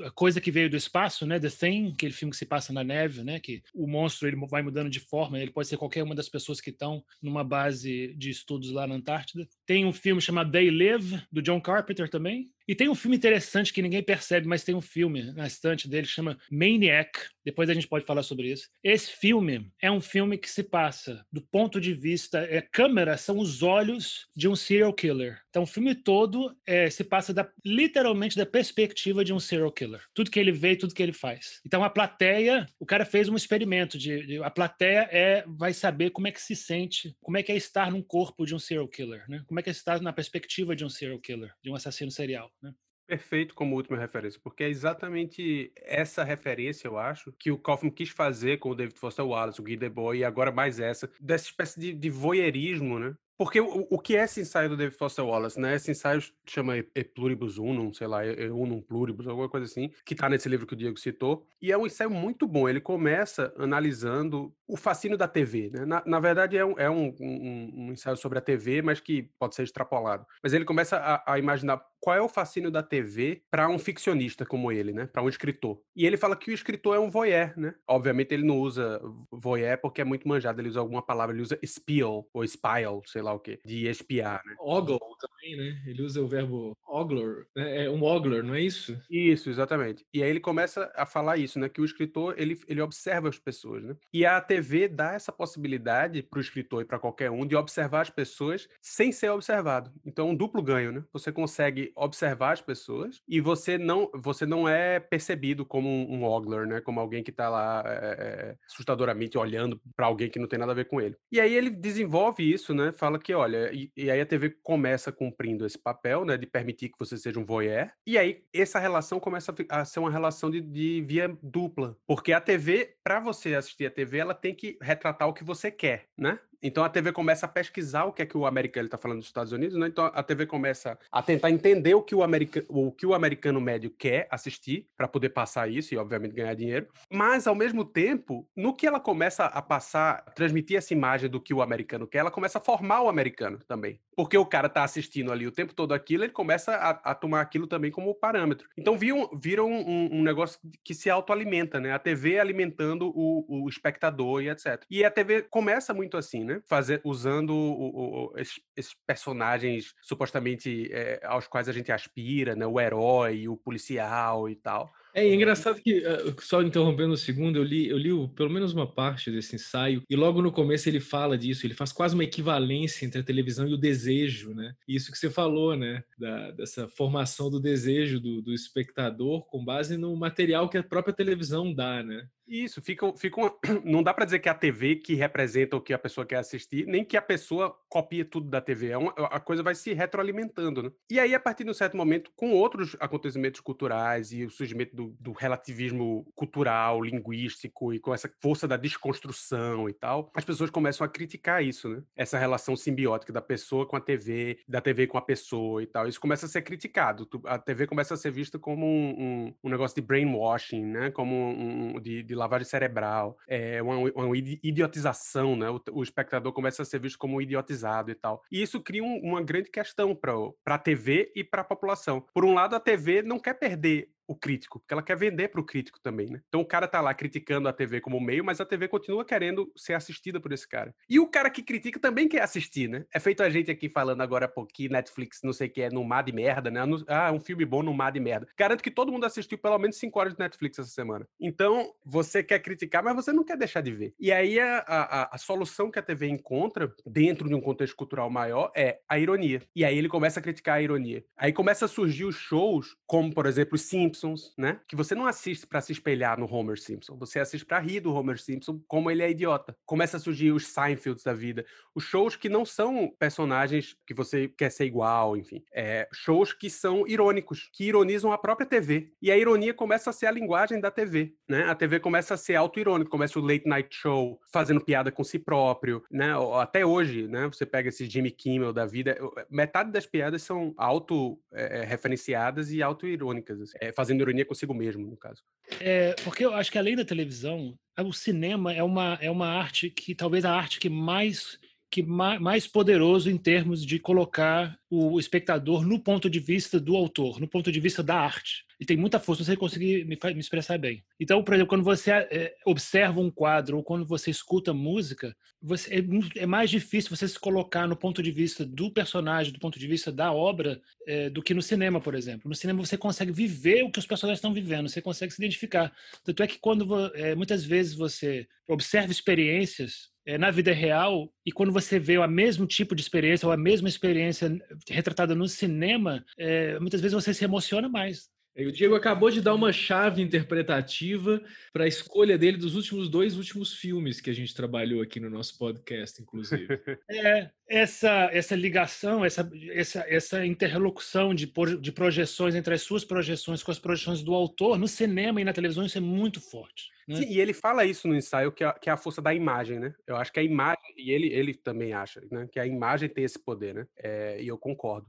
a coisa que veio do espaço, né, The Thing, aquele filme que se passa na neve, né, que o monstro ele vai mudando de forma, ele pode ser qualquer uma das pessoas que estão numa base de estudos lá na Antártida. Tem um filme chamado They Live do John Carpenter também, e tem um filme interessante que ninguém percebe, mas tem um filme na estante dele que chama Maniac. Depois a gente pode falar sobre isso. Esse filme é um filme que se passa do ponto de vista. É, câmera são os olhos de um serial killer. Então o filme todo é, se passa da, literalmente da perspectiva de um serial killer. Tudo que ele vê, tudo que ele faz. Então a plateia, o cara fez um experimento de, de a plateia é vai saber como é que se sente, como é que é estar num corpo de um serial killer, né? Como é que é estar na perspectiva de um serial killer, de um assassino serial. Né? Perfeito como última referência, porque é exatamente essa referência, eu acho, que o Kaufman quis fazer com o David Foster Wallace, o Guy Debord, e agora mais essa, dessa espécie de, de voyeurismo, né? Porque o, o que é esse ensaio do David Foster Wallace, né? Esse ensaio chama E Pluribus Unum, sei lá, E Unum Pluribus, alguma coisa assim, que tá nesse livro que o Diego citou. E é um ensaio muito bom. Ele começa analisando o fascínio da TV, né? Na, na verdade, é, um, é um, um, um, ensaio sobre a TV, mas que pode ser extrapolado. Mas ele começa a, a imaginar qual é o fascínio da TV para um ficcionista como ele, né? Para um escritor. E ele fala que o escritor é um voyeur, né? Obviamente ele não usa voyeur porque é muito manjado, ele usa alguma palavra, ele usa spiel ou spiel, sei lá o quê, de espiar, né? Ogle também, né? Ele usa o verbo ogler, né? É um ogler, não é isso? Isso, exatamente. E aí ele começa a falar isso, né? Que o escritor, ele, ele observa as pessoas, né? E a TV dá essa possibilidade para o escritor e para qualquer um de observar as pessoas sem ser observado. Então, um duplo ganho, né? Você consegue observar as pessoas e você não você não é percebido como um, um ogler, né? Como alguém que está lá é, assustadoramente olhando para alguém que não tem nada a ver com ele. E aí ele desenvolve isso, né? Fala que, olha, e, e, aí a TV começa cumprindo esse papel, né? De permitir que você seja um voyeur. E aí essa relação começa a, a ser uma relação de, de via dupla. Porque a TV, para você assistir a TV, ela tem que retratar o que você quer, né? Então a TV começa a pesquisar o que é que o americano está falando dos Estados Unidos, né? Então a TV começa a tentar entender o que o, america, o, que o americano médio quer assistir para poder passar isso e, obviamente, ganhar dinheiro. Mas, ao mesmo tempo, no que ela começa a passar, transmitir essa imagem do que o americano quer, ela começa a formar o americano também. Porque o cara está assistindo ali o tempo todo aquilo, ele começa a, a tomar aquilo também como parâmetro. Então viram, viram um, um, negócio que se autoalimenta, né? A TV alimentando o, o espectador e etc. E a TV começa muito assim, né? Fazer, usando o, o, esses, esses, personagens supostamente é, aos quais a gente aspira, né? O herói, o policial e tal. É, é engraçado que, eh, só interrompendo um segundo, eu li, eu li pelo menos uma parte desse ensaio, e logo no começo ele fala disso, ele faz quase uma equivalência entre a televisão e o desejo, né? Isso que você falou, né? Da, dessa formação do desejo do, do espectador com base no material que a própria televisão dá, né? Isso, fica, fica uma... não dá para dizer que é a TV que representa o que a pessoa quer assistir, nem que a pessoa copia tudo da TV. É uma, a coisa vai se retroalimentando, né? E aí, a partir de um certo momento, com outros acontecimentos culturais e o surgimento do, do relativismo cultural, linguístico e com essa força da desconstrução e tal, as pessoas começam a criticar isso, né? Essa relação simbiótica da pessoa com a TV, da TV com a pessoa e tal. Isso começa a ser criticado. A TV começa a ser vista como um, um, um negócio de brainwashing, né? Como um, de, de lavagem cerebral, é uma, uma idiotização, né? O, o, espectador começa a ser visto como idiotizado e tal. E isso cria um, uma grande questão para a TV e para a população. Por um lado, a TV não quer perder o crítico, porque ela quer vender para o crítico também, né? Então o cara tá lá criticando a TV como meio, mas a TV continua querendo ser assistida por esse cara. E o cara que critica também quer assistir, né? É feito a gente aqui falando agora há pouquinho, Netflix, não sei o que, é no mar de merda, né? Ah, um filme bom no mar de merda. Garanto que todo mundo assistiu pelo menos 5 horas de Netflix essa semana. Então, você quer criticar, mas você não quer deixar de ver. E aí a, a, a solução que a TV encontra, dentro de um contexto cultural maior, é a ironia. E aí ele começa a criticar a ironia. Aí começa a surgir os shows, como por exemplo os Simpsons, né? Que você não assiste para se espelhar no Homer Simpson, você assiste para rir do Homer Simpson, como ele é idiota. Começa a surgir os Seinfelds da vida, os shows que não são personagens que você quer ser igual, enfim. É, shows que são irônicos, que ironizam a própria TV. E a ironia começa a ser a linguagem da TV, né? A TV começa a ser auto-irônica, começa o late night show fazendo piada com si próprio, né? Até hoje, né? Você pega esse Jimmy Kimmel da vida, metade das piadas são auto-referenciadas é, e auto-irônicas, assim, é, fazendo ironia consigo mesmo, no caso. É, porque eu acho que além da televisão, o cinema é uma, é uma arte que talvez a arte que mais que mais poderoso em termos de colocar o espectador no ponto de vista do autor, no ponto de vista da arte. E tem muita força, você conseguir me, me expressar bem. Então, por exemplo, quando você é, observa um quadro ou quando você escuta música, você, é, é, mais difícil você se colocar no ponto de vista do personagem, do ponto de vista da obra, é, do que no cinema, por exemplo. No cinema você consegue viver o que os personagens estão vivendo, você consegue se identificar. Tanto é que quando é, muitas vezes você observa experiências é, na vida real e quando você vê o mesmo tipo de experiência ou a mesma experiência retratada no cinema, é, muitas vezes você se emociona mais. E o Diego acabou de dar uma chave interpretativa para a escolha dele dos últimos dois últimos filmes que a gente trabalhou aqui no nosso podcast, inclusive. É, essa, essa ligação, essa, essa, essa interlocução de, de projeções entre as suas projeções com as projeções do autor, no cinema e na televisão, isso é muito forte. Né? Sim, e ele fala isso no ensaio, que é, que é, a força da imagem, né? Eu acho que a imagem, e ele, ele também acha, né? Que a imagem tem esse poder, né? É, e eu concordo.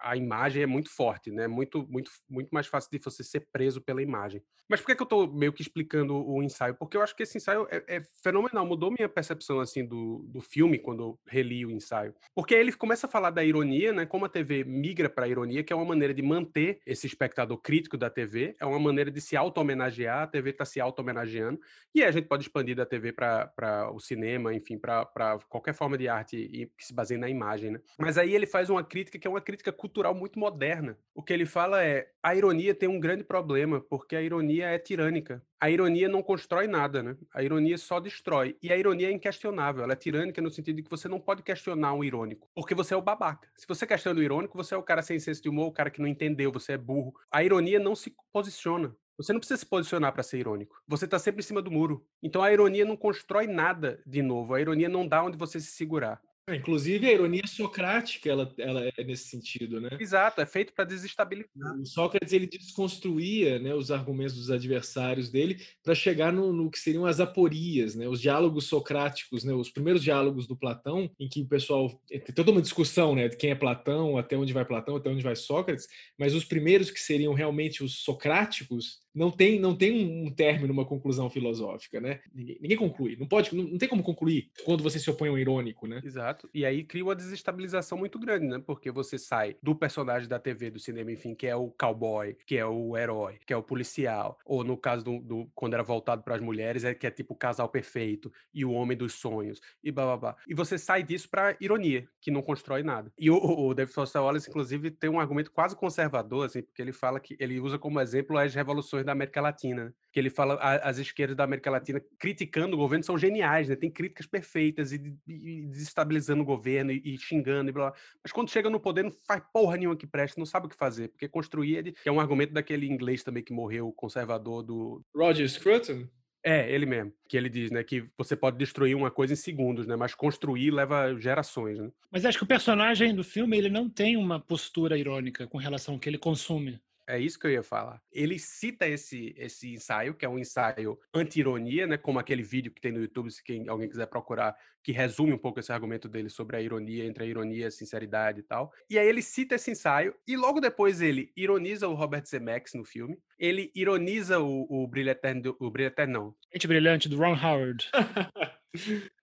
A, imagem é muito forte, né? Muito, muito, muito mais fácil de você ser preso pela imagem. Mas por que, que eu estou meio que explicando o ensaio? Porque eu acho que esse ensaio é, é fenomenal, mudou minha percepção, assim, do, do filme, quando eu reli o ensaio. Porque ele começa a falar da ironia, né? Como a TV migra para a ironia, que é uma maneira de manter esse espectador crítico da TV, é uma maneira de se auto-homenagear, a TV está se auto-homenageando, e a gente pode expandir da TV para o cinema, enfim, para qualquer forma de arte que se baseie na imagem, né? Mas aí ele faz uma crítica que é uma crítica cultural muito moderna. O que ele fala é, a ironia tem um grande problema, porque a ironia é tirânica a ironia não constrói nada, né? A ironia só destrói. E a ironia é inquestionável, ela é tirânica no sentido de que você não pode questionar um irônico, porque você é o babaca. Se você questiona o irônico, você é o cara sem senso de humor, o cara que não entendeu, você é burro. A ironia não se posiciona. Você não precisa se posicionar para ser irônico. Você está sempre em cima do muro. Então a ironia não constrói nada de novo. A ironia não dá onde você se segurar. É, inclusive, a ironia socrática ela, ela é nesse sentido, né? Exato, é feito para desestabilizar. O Sócrates ele desconstruía né, os argumentos dos adversários dele para chegar no, no, que seriam as aporias, né, os diálogos socráticos, né, os primeiros diálogos do Platão, em que o pessoal tem toda uma discussão né, de quem é Platão, até onde vai Platão, até onde vai Sócrates, mas os primeiros que seriam realmente os socráticos não tem, não tem um término, uma conclusão filosófica, né? Ninguém, ninguém conclui, não pode, não, não, tem como concluir quando você se opõe ao irônico, né? Exato. E aí cria uma desestabilização muito grande, né? Porque você sai do personagem da TV, do cinema, enfim, que é o cowboy, que é o herói, que é o policial, ou no caso do, do quando era voltado para as mulheres, é que é tipo o casal perfeito e o homem dos sonhos e blá blá blá. E você sai disso para ironia, que não constrói nada. E o, o David Foster Wallace, inclusive, tem um argumento quase conservador, assim, porque ele fala que ele usa como exemplo as revoluções da América Latina, né? Que ele fala as esquerdas da América Latina criticando o governo são geniais, né? Tem críticas perfeitas e, e desestabilizando o governo e, e, xingando e blá, blá. Mas quando chega no poder não faz porra nenhuma que preste, não sabe o que fazer, porque construir ele, que é um argumento daquele inglês também que morreu, conservador do Roger Scruton. É, ele mesmo. Que ele diz, né, que você pode destruir uma coisa em segundos, né, mas construir leva gerações, né? Mas acho que o personagem do filme, ele não tem uma postura irônica com relação ao que ele consome. É isso que eu ia falar. Ele cita esse, esse ensaio, que é um ensaio anti-ironia, né? Como aquele vídeo que tem no YouTube, se quem, alguém quiser procurar, que resume um pouco esse argumento dele sobre a ironia, entre a ironia e a sinceridade e tal. E aí ele cita esse ensaio, e logo depois ele ironiza o Robert Zemeckis no filme, ele ironiza o, o Brilho Eterno, o Brilho Eterno, não. Gente Brilhante, do Ron Howard.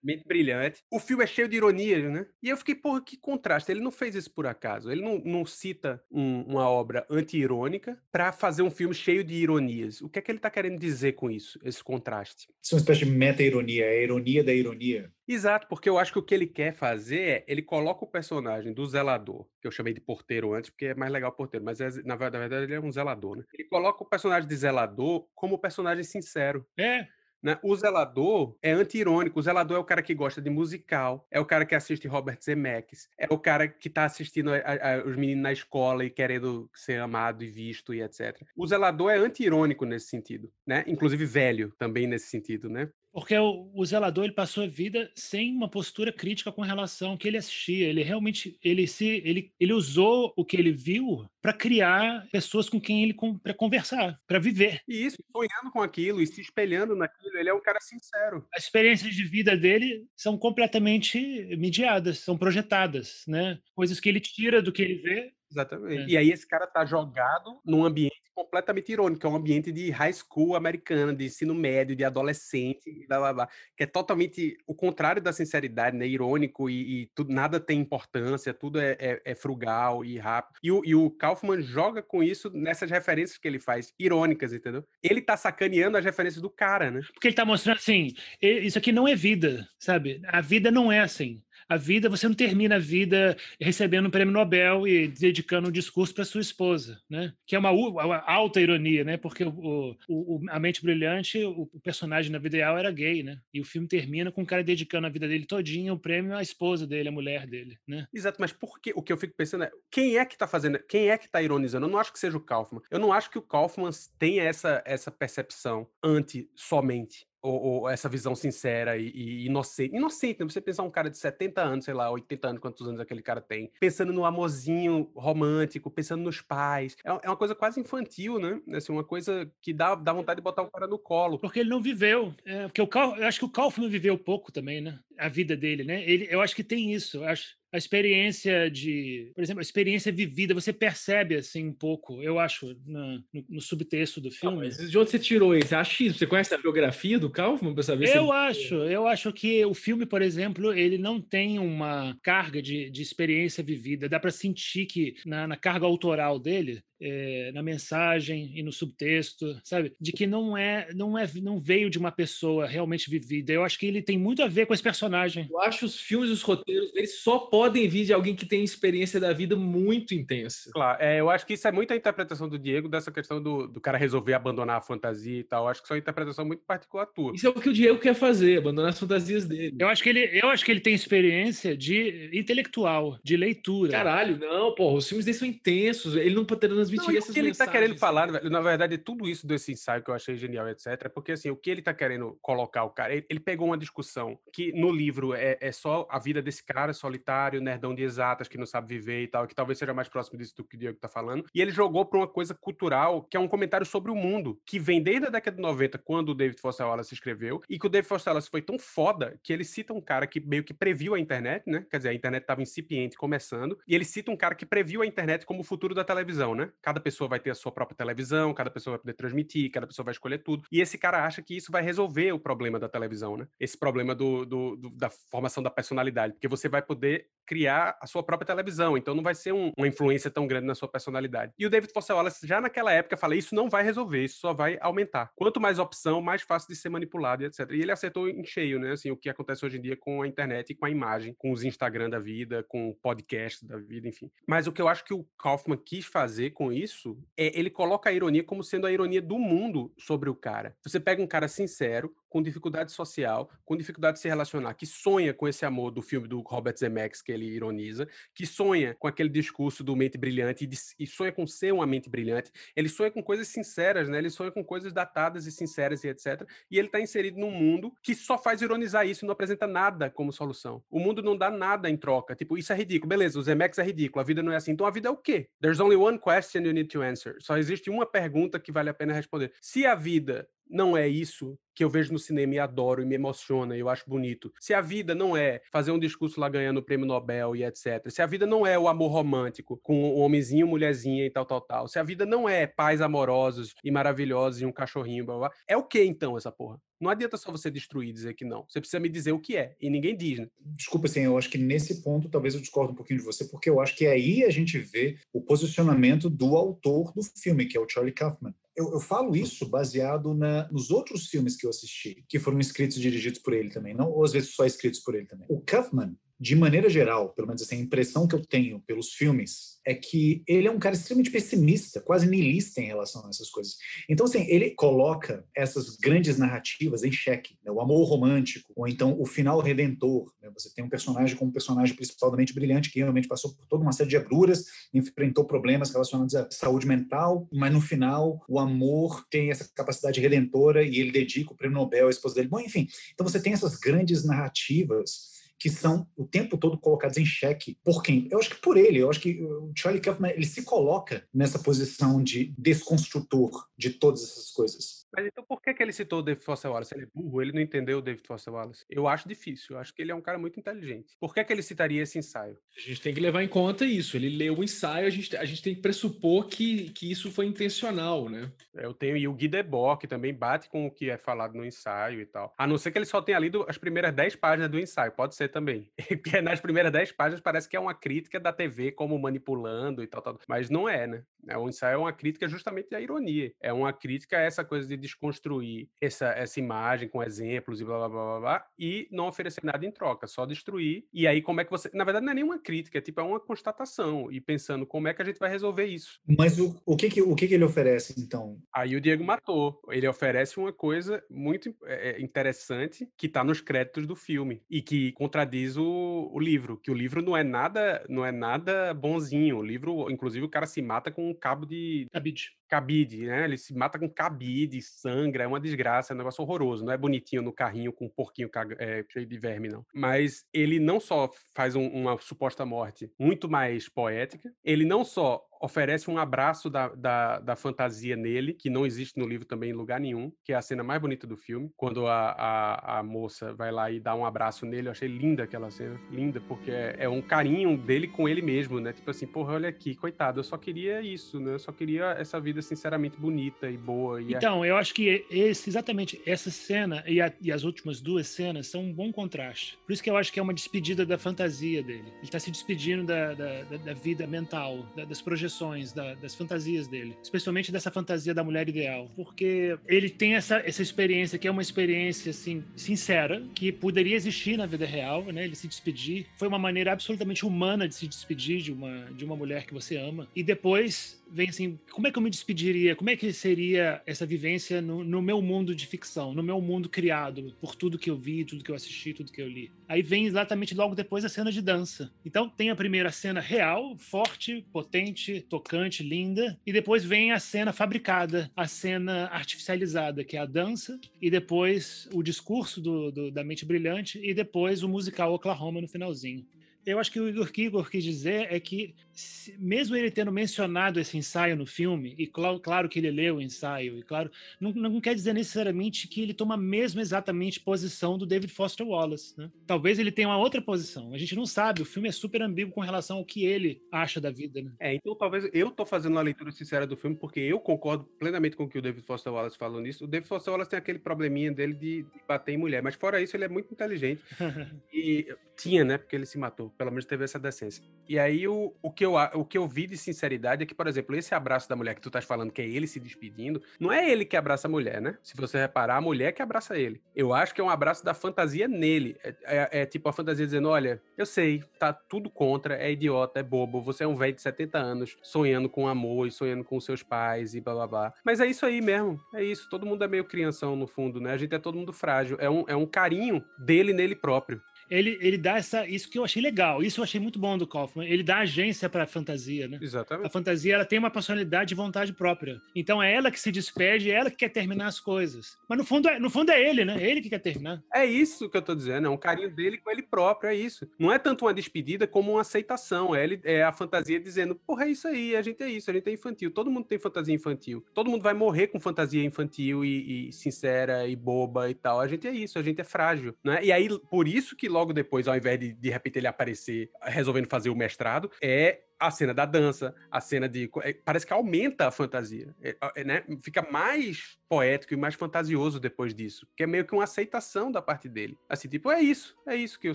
Mente brilhante. O filme é cheio de ironias, né? E eu fiquei, porra, que contraste. Ele não fez isso por acaso. Ele não, não cita um- uma obra anti-irônica pra fazer um filme cheio de ironias. O que é que ele tá querendo dizer com isso, esse contraste? Isso é uma espécie de meta-ironia, é a ironia da ironia. Exato, porque eu acho que o que ele quer fazer é, ele coloca o personagem do zelador, que eu chamei de porteiro antes, porque é mais legal porteiro, mas é- na verdade ele é um zelador, né? Ele coloca o personagem de zelador como personagem sincero. É, né? O zelador é anti-irônico. O zelador é o cara que gosta de musical, é o cara que assiste Robert Zemeckis, é o cara que tá assistindo a- a- os meninos na escola e querendo ser amado e visto e etc. O zelador é anti-irônico nesse sentido, né? Inclusive velho também nesse sentido, né? Porque o, o zelador ele passou a vida sem uma postura crítica com relação ao que ele assistia. Ele realmente ele se ele, ele usou o que ele viu para criar pessoas com quem ele para conversar, para viver. E isso, sonhando com aquilo e se espelhando naquilo, ele é um cara sincero. As experiências de vida dele são completamente mediadas, são projetadas, né? Coisas que ele tira do que ele vê. Exatamente. É. E aí esse cara tá jogado num ambiente completamente irônico, é um ambiente de high school americana, de ensino médio, de adolescente, blá, blá, blá, que é totalmente o contrário da sinceridade, né? Irônico e, e tudo, nada tem importância, tudo é, é- é frugal e rápido. E o, e o Kaufman joga com isso nessas referências que ele faz, irônicas, entendeu? Ele tá sacaneando as referências do cara, né? Porque ele está mostrando assim, "E- isso aqui não é vida, sabe? A vida não é assim. A vida, você não termina a vida recebendo um prêmio Nobel e dedicando um discurso para sua esposa, né? Que é uma, uma alta ironia, né? Porque o, o- a mente brilhante, o, o personagem na vida real era gay, né? E o filme termina com o cara dedicando a vida dele todinha o prêmio à esposa dele, à mulher dele, né? Exato, mas por que? O que eu fico pensando é quem é que tá fazendo, quem é que tá ironizando? Eu não acho que seja o Kaufman. Eu não acho que o Kaufman tenha essa, essa percepção anti somente. Ou, ou essa visão sincera e, e inocente. Inocente, né? Você pensar um cara de 70 anos, sei lá, 80 anos, quantos anos aquele cara tem, pensando no amorzinho romântico, pensando nos pais. É, é uma coisa quase infantil, né? Assim, uma coisa que dá, dá vontade de botar o cara no colo. Porque ele não viveu. É, porque o Kauf, eu acho que o Kaufman viveu pouco também, né? A vida dele, né? Ele, eu acho que tem isso. Eu acho a experiência de, por exemplo, a experiência vivida, você percebe assim um pouco, eu acho, na- no, no subtexto do filme. mas de onde você tirou esse achismo? Você conhece a biografia do Kaufman para saber se Eu ele- acho, eu acho que o filme, por exemplo, ele não tem uma carga de, de experiência vivida. Dá para sentir que na, na carga autoral dele, eh, na mensagem e no subtexto, sabe, de que não é, não é, não veio de uma pessoa realmente vivida. Eu acho que ele tem muito a ver com esse personagem. Eu acho os filmes e os roteiros deles só podem vir de alguém que tem experiência da vida muito intensa. Claro, é, eu acho que isso é muita interpretação do Diego, dessa questão do, do cara resolver abandonar a fantasia e tal. Eu acho que isso é uma interpretação muito particular tua. Isso é o que o Diego quer fazer, abandonar as fantasias dele. Eu acho que ele, eu acho que ele tem experiência de intelectual, de leitura. Caralho, não, porra, os filmes dele são intensos. Ele não pode transmitir Não, essas o que ele tá mensagens. querendo falar, velho, na verdade, tudo isso desse ensaio que eu achei genial, etc., é porque assim, o que ele tá querendo colocar o cara, ele, ele pegou uma discussão que no livro é, é só a vida desse cara solitário, nerdão de exatas, que não sabe viver e tal, que talvez seja mais próximo disso do que o Diego tá falando, e ele jogou pra uma coisa cultural, que é um comentário sobre o mundo, que vem desde a década de 90, quando o David Foster Wallace escreveu, e que o David Foster Wallace foi tão foda que ele cita um cara que meio que previu a internet, né? Quer dizer, a internet tava incipiente, começando, e ele cita um cara que previu a internet como o futuro da televisão, né? Cada pessoa vai ter a sua própria televisão, cada pessoa vai poder transmitir, cada pessoa vai escolher tudo. E esse cara acha que isso vai resolver o problema da televisão, né? Esse problema do, do- do- da formação da personalidade, porque você vai poder criar a sua própria televisão, então não vai ser um- uma influência tão grande na sua personalidade. E o David Foster Wallace, já naquela época, fala, isso não vai resolver, isso só vai aumentar. Quanto mais opção, mais fácil de ser manipulado etc. E ele acertou em cheio, né? Assim, o que acontece hoje em dia com a internet e com a imagem, com os Instagram da vida, com o podcast da vida, enfim. Mas o que eu acho que o Kaufman quis fazer com isso é ele coloca a ironia como sendo a ironia do mundo sobre o cara. Você pega um cara sincero, com dificuldade social, com dificuldade de se relacionar, que sonha com esse amor do filme do Robert Zemeckis que ele ironiza, que sonha com aquele discurso do mente brilhante e, de- e sonha com ser uma mente brilhante. Ele sonha com coisas sinceras, né? Ele sonha com coisas datadas e sinceras e etc. E ele está inserido num mundo que só faz ironizar isso e não apresenta nada como solução. O mundo não dá nada em troca. Tipo, isso é ridículo. Beleza, o Zemeckis é ridículo, a vida não é assim. Então a vida é o quê? There's only one question you need to answer. Só existe uma pergunta que vale a pena responder. Se a vida não é isso que eu vejo no cinema e adoro e me emociona e eu acho bonito, se a vida não é fazer um discurso lá ganhando o prêmio Nobel e etc, se a vida não é o amor romântico com o homenzinho, mulherzinha e tal, tal, tal, se a vida não é pais amorosos e maravilhosos e um cachorrinho, blá, blá, é o que então essa porra? Não adianta só você destruir e dizer que não. Você precisa me dizer o que é. E ninguém diz, né? Desculpa, assim, eu acho que nesse ponto talvez eu discordo um pouquinho de você, porque eu acho que aí a gente vê o posicionamento do autor do filme, que é o Charlie Kaufman. Eu, eu falo isso baseado na, nos outros filmes que eu assisti, que foram escritos e dirigidos por ele também, não, ou às vezes só escritos por ele também. O Kaufman, de maneira geral, pelo menos assim, a impressão que eu tenho pelos filmes é que ele é um cara extremamente pessimista, quase niilista em relação a essas coisas. Então, assim, ele coloca essas grandes narrativas em xeque, né? o amor romântico, ou então o final redentor. Né? Você tem um personagem como personagem principal brilhante, que realmente passou por toda uma série de agruras, enfrentou problemas relacionados à saúde mental, mas no final o amor tem essa capacidade redentora e ele dedica o prêmio Nobel à esposa dele. Bom, enfim, então você tem essas grandes narrativas que são o tempo todo colocados em xeque. Por quem? Eu acho que por ele. Eu acho que o Charlie Kaufman ele se coloca nessa posição de desconstrutor de todas essas coisas. Mas então por que, que ele citou o David Foster Wallace? Ele é burro, ele não entendeu o David Foster Wallace. Eu acho difícil, eu acho que ele é um cara muito inteligente. Por que, que ele citaria esse ensaio? A gente tem que levar em conta isso. Ele leu o ensaio, a gente, a gente tem que pressupor que, que isso foi intencional, né? Eu tenho, e o Guy Debord, que também bate com o que é falado no ensaio e tal. A não ser que ele só tenha lido as primeiras 10 páginas do ensaio, pode ser também. Porque nas primeiras 10 páginas parece que é uma crítica da TV como manipulando e tal, tal. Mas não é, né? O ensaio é uma crítica justamente à ironia. É uma crítica a essa coisa de desconstruir essa, essa imagem com exemplos e blá, blá, blá, blá, blá, e não oferecer nada em troca, só destruir. E aí, como é que você. Na verdade, não é nenhuma crítica, é tipo é uma constatação. E pensando como é que a gente vai resolver isso. Mas o, o, que, que, o que, que ele oferece, então? Aí o Diego matou. Ele oferece uma coisa muito é, interessante que está nos créditos do filme e que contradiz o, o livro. Que o livro não é nada, não é nada bonzinho. O livro, inclusive, o cara se mata com um cabo de. Cabide. Cabide, né? Ele se mata com cabide, sangra, é uma desgraça, é um negócio horroroso. Não é bonitinho no carrinho com um porquinho é, cheio de verme, não. Mas ele não só faz um, uma suposta morte muito mais poética, ele não só oferece um abraço da, da, da, fantasia nele, que não existe no livro também em lugar nenhum, que é a cena mais bonita do filme, quando a, a, a moça vai lá e dá um abraço nele. Eu achei linda aquela cena, linda, porque é, é, um carinho dele com ele mesmo, né? Tipo assim, porra, olha aqui, coitado, eu só queria isso, né? Eu só queria essa vida sinceramente bonita e boa. E então, eu acho que esse, exatamente essa cena e, a, e, as últimas duas cenas são um bom contraste. Por isso que eu acho que é uma despedida da fantasia dele. Ele está se despedindo da, da, da vida mental, das projeções da, das fantasias dele, especialmente dessa fantasia da mulher ideal, porque ele tem essa, essa experiência que é uma experiência assim sincera, que poderia existir na vida real, né? Ele se despedir, foi uma maneira absolutamente humana de se despedir de uma de uma mulher que você ama e depois vem assim, como é que eu me despediria? Como é que seria essa vivência no, no, meu mundo de ficção, no meu mundo criado por tudo que eu vi, tudo que eu assisti, tudo que eu li? Aí vem exatamente logo depois a cena de dança. Então tem a primeira cena real, forte, potente, tocante, linda, e depois vem a cena fabricada, a cena artificializada, que é a dança, e depois o discurso do, do, da mente brilhante, e depois o musical Oklahoma no finalzinho. Eu acho que o Igor, que Igor quis dizer é que, se, mesmo ele tendo mencionado esse ensaio no filme, e claro, claro que ele leu o ensaio, e claro, não, não, quer dizer necessariamente que ele toma a mesma exatamente posição do David Foster Wallace. Né? Talvez ele tenha uma outra posição. A gente não sabe, o filme é super ambíguo com relação ao que ele acha da vida. Né? É, então talvez eu tô fazendo uma leitura sincera do filme, porque eu concordo plenamente com o que o David Foster Wallace falou nisso. O David Foster Wallace tem aquele probleminha dele de, de bater em mulher, mas fora isso, ele é muito inteligente. e tinha, né? Porque ele se matou. Pelo menos teve essa decência. E aí, o, o, que eu, o que eu vi de sinceridade é que, por exemplo, esse abraço da mulher que tu estás falando, que é ele se despedindo, não é ele que abraça a mulher, né? Se você reparar, a mulher que abraça ele. Eu acho que é um abraço da fantasia nele. É, é, é tipo a fantasia dizendo: olha, eu sei, tá tudo contra, é idiota, é bobo, você é um velho de 70 anos, sonhando com amor e sonhando com seus pais e blá blá blá. Mas é isso aí mesmo. É isso. Todo mundo é meio crianção no fundo, né? A gente é todo mundo frágil. É um, é um carinho dele nele próprio. Ele, ele dá essa, isso que eu achei legal, isso eu achei muito bom do Kaufman. Ele dá agência para a fantasia, né? Exatamente. A fantasia ela tem uma personalidade e vontade própria. Então é ela que se despede, é ela que quer terminar as coisas. Mas no fundo é, no fundo é ele, né? É ele que quer terminar. É isso que eu tô dizendo, é um carinho dele com ele próprio, é isso. Não é tanto uma despedida como uma aceitação. É, ele, é a fantasia dizendo, porra, é isso aí, a gente é isso, a gente é infantil. Todo mundo tem fantasia infantil. Todo mundo vai morrer com fantasia infantil e, e sincera e boba e tal. A gente é isso, a gente é frágil, né? E aí, por isso que logo depois, ao invés de de repente ele aparecer resolvendo fazer o mestrado, é a cena da dança, a cena de. é, Parece que aumenta a fantasia. é, é, né? Fica mais poético e mais fantasioso depois disso. Que é meio que uma aceitação da parte dele. Assim, tipo, é isso. É isso que eu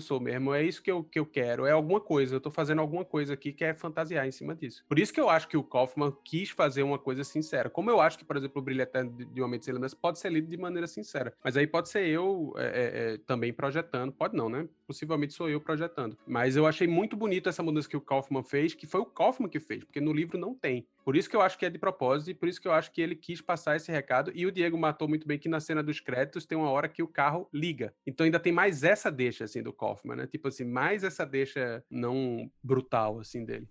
sou mesmo. É isso que eu, que eu quero. É alguma coisa. Eu tô fazendo alguma coisa aqui que é fantasiar em cima disso. Por isso que eu acho que o Kaufman quis fazer uma coisa sincera. Como eu acho que, por exemplo, o Brilho Eterno de Uma Mente Sem Lembrança pode ser lido de maneira sincera. Mas aí pode ser eu é, é, também projetando. Pode não, né? Possivelmente sou eu projetando. Mas eu achei muito bonito essa mudança que o Kaufman fez, que foi o Kaufman que fez, porque no livro não tem. Por isso que eu acho que é de propósito e por isso que eu acho que ele quis passar esse recado. E o Diego matou muito bem que na cena dos créditos tem uma hora que o carro liga. Então ainda tem mais essa deixa, assim, do Kaufman, né? Tipo assim, mais essa deixa não brutal, assim, dele.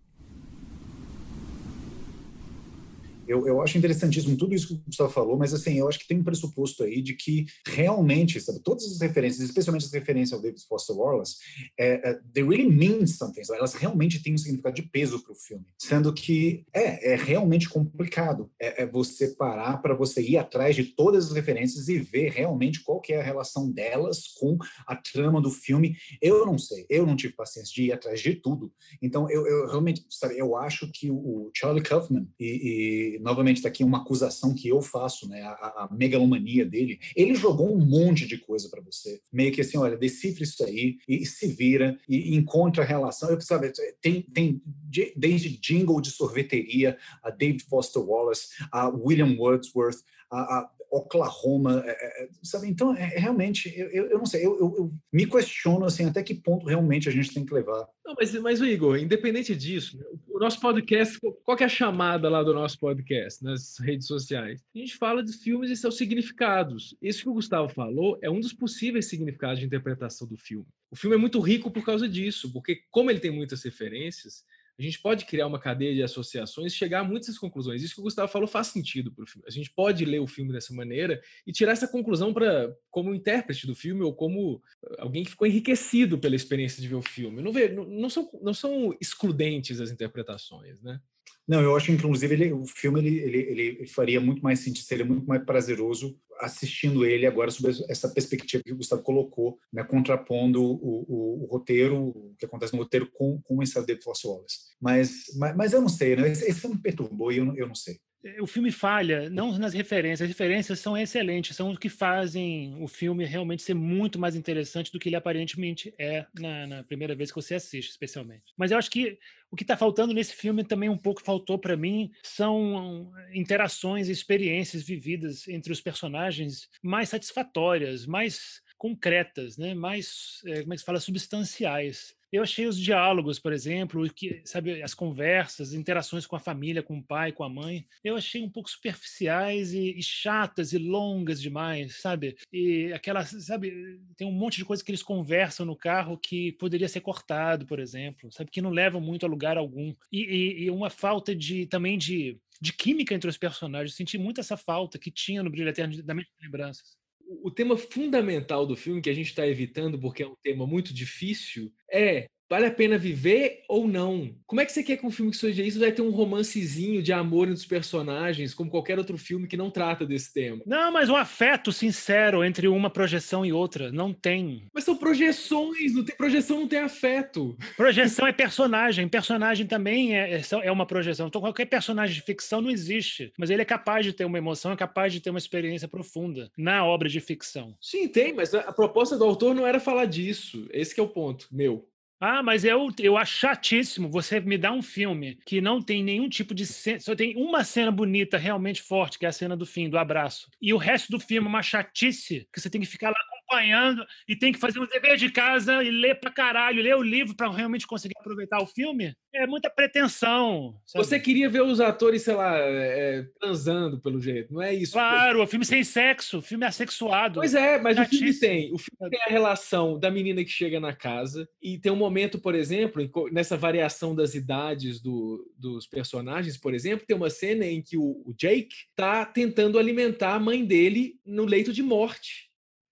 Eu, eu acho interessantíssimo tudo isso que o Gustavo falou, mas assim, eu acho que tem um pressuposto aí de que realmente, sabe, todas as referências, especialmente as referências ao David Foster Wallace, é, é, they really mean something, sabe? elas realmente têm um significado de peso para o filme, sendo que é, é realmente complicado é, é você parar para você ir atrás de todas as referências e ver realmente qual que é a relação delas com a trama do filme. Eu não sei, eu não tive paciência de ir atrás de tudo, então eu, eu realmente, sabe, eu acho que o Charlie Kaufman e, e novamente está aqui uma acusação que eu faço, né, a, a megalomania dele. Ele jogou um monte de coisa para você, meio que assim, olha, decifre isso aí e, e se vira e, e encontra a relação. Eu sabe, tem, tem de- desde jingle de sorveteria a David Foster Wallace, a William Wordsworth, a, a Oklahoma, é, é, sabe? Então, é, é realmente, eu, eu, não sei, eu, eu, eu me questiono assim até que ponto realmente a gente tem que levar Não, mas, mas o Igor, independente disso, né, o nosso podcast, qual é a chamada lá do nosso podcast nas redes sociais? A gente fala de filmes e seus significados. Isso que o Gustavo falou é um dos possíveis significados de interpretação do filme. O filme é muito rico por causa disso, porque como ele tem muitas referências, a gente pode criar uma cadeia de associações e chegar a muitas conclusões. Isso que o Gustavo falou faz sentido para o filme. A gente pode ler o filme dessa maneira e tirar essa conclusão para como intérprete do filme ou como alguém que ficou enriquecido pela experiência de ver o filme. Não, vê, não, não são, não são excludentes as interpretações, né? Não, eu acho inclusive ele, o filme ele, ele, ele faria muito mais sentido, seria muito mais prazeroso assistindo ele agora sob essa perspectiva que o Gustavo colocou, né, contrapondo o, o, o roteiro, o que acontece no roteiro com, com esse David Foster Wallace. Mas, mas, mas eu não sei, né? Esse, esse filme me perturbou e eu, eu não sei. O filme falha não nas referências. As referências são excelentes, são os que fazem o filme realmente ser muito mais interessante do que ele aparentemente é na, na primeira vez que você assiste, especialmente. Mas eu acho que o que está faltando nesse filme também um pouco faltou para mim são interações e experiências vividas entre os personagens mais satisfatórias, mais concretas, né? mais, eh, como é que se fala, substanciais. Eu achei os diálogos, por exemplo, que, sabe, as conversas, interações com a família, com o pai, com a mãe, eu achei um pouco superficiais e, e chatas e longas demais, sabe? E aquela, sabe, tem um monte de coisa que eles conversam no carro que poderia ser cortado, por exemplo, sabe, que não levam muito a lugar algum. E, e- e uma falta de também de, de química entre os personagens. Eu senti muito essa falta que tinha no Brilho Eterno da Mente Lembranças. O tema fundamental do filme, que a gente está evitando porque é um tema muito difícil, é vale a pena viver ou não? Como é que você quer que um filme que seja isso vai ter um romancezinho de amor entre os personagens, como qualquer outro filme que não trata desse tema? Não, mas um afeto sincero entre uma projeção e outra. Não tem. Mas são projeções, não tem projeção, não tem afeto. Projeção é personagem. Personagem também é, é é uma projeção. Então, qualquer personagem de ficção não existe. Mas ele é capaz de ter uma emoção, é capaz de ter uma experiência profunda na obra de ficção. Sim, tem, mas a proposta do autor não era falar disso. Esse é o ponto, meu. Ah, mas eu, eu acho chatíssimo você me dar um filme que não tem nenhum tipo de cena, só tem uma cena bonita, realmente forte, que é a cena do fim, do abraço. E o resto do filme é uma chatice, que você tem que ficar lá com apanhando e tem que fazer um dever de casa e ler pra caralho, ler o livro pra realmente conseguir aproveitar o filme, é muita pretensão. sabe? Você queria ver os atores, sei lá, é, transando pelo jeito, não é isso? Claro, o filme sem sexo, o filme assexuado. Pois é, mas o filme tem. O filme tem a relação da menina que chega na casa e tem um momento, por exemplo, nessa variação das idades do- dos personagens, por exemplo, tem uma cena em que o, o Jake tá tentando alimentar a mãe dele no leito de morte.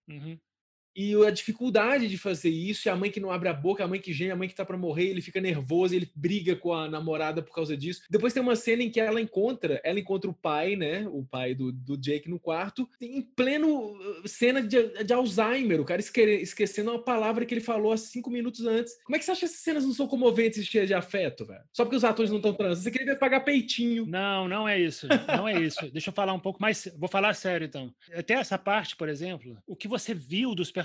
Uhum. E a dificuldade de fazer isso, e a mãe que não abre a boca, a mãe que geme, a mãe que tá pra morrer, ele fica nervoso, ele briga com a namorada por causa disso. Depois tem uma cena em que ela encontra, ela encontra o pai, né, o pai do, do Jake no quarto, em pleno uh, cena de, de Alzheimer, o cara esque- esquecendo uma palavra que ele falou há cinco minutos antes. Como é que você acha que essas cenas não são comoventes e cheias de afeto, velho? Só porque os atores não estão transando. Você queria pagar peitinho. Não, não é isso. Não é isso. Deixa eu falar um pouco mais. Vou falar sério, então. Até essa parte, por exemplo, o que você viu dos personagens,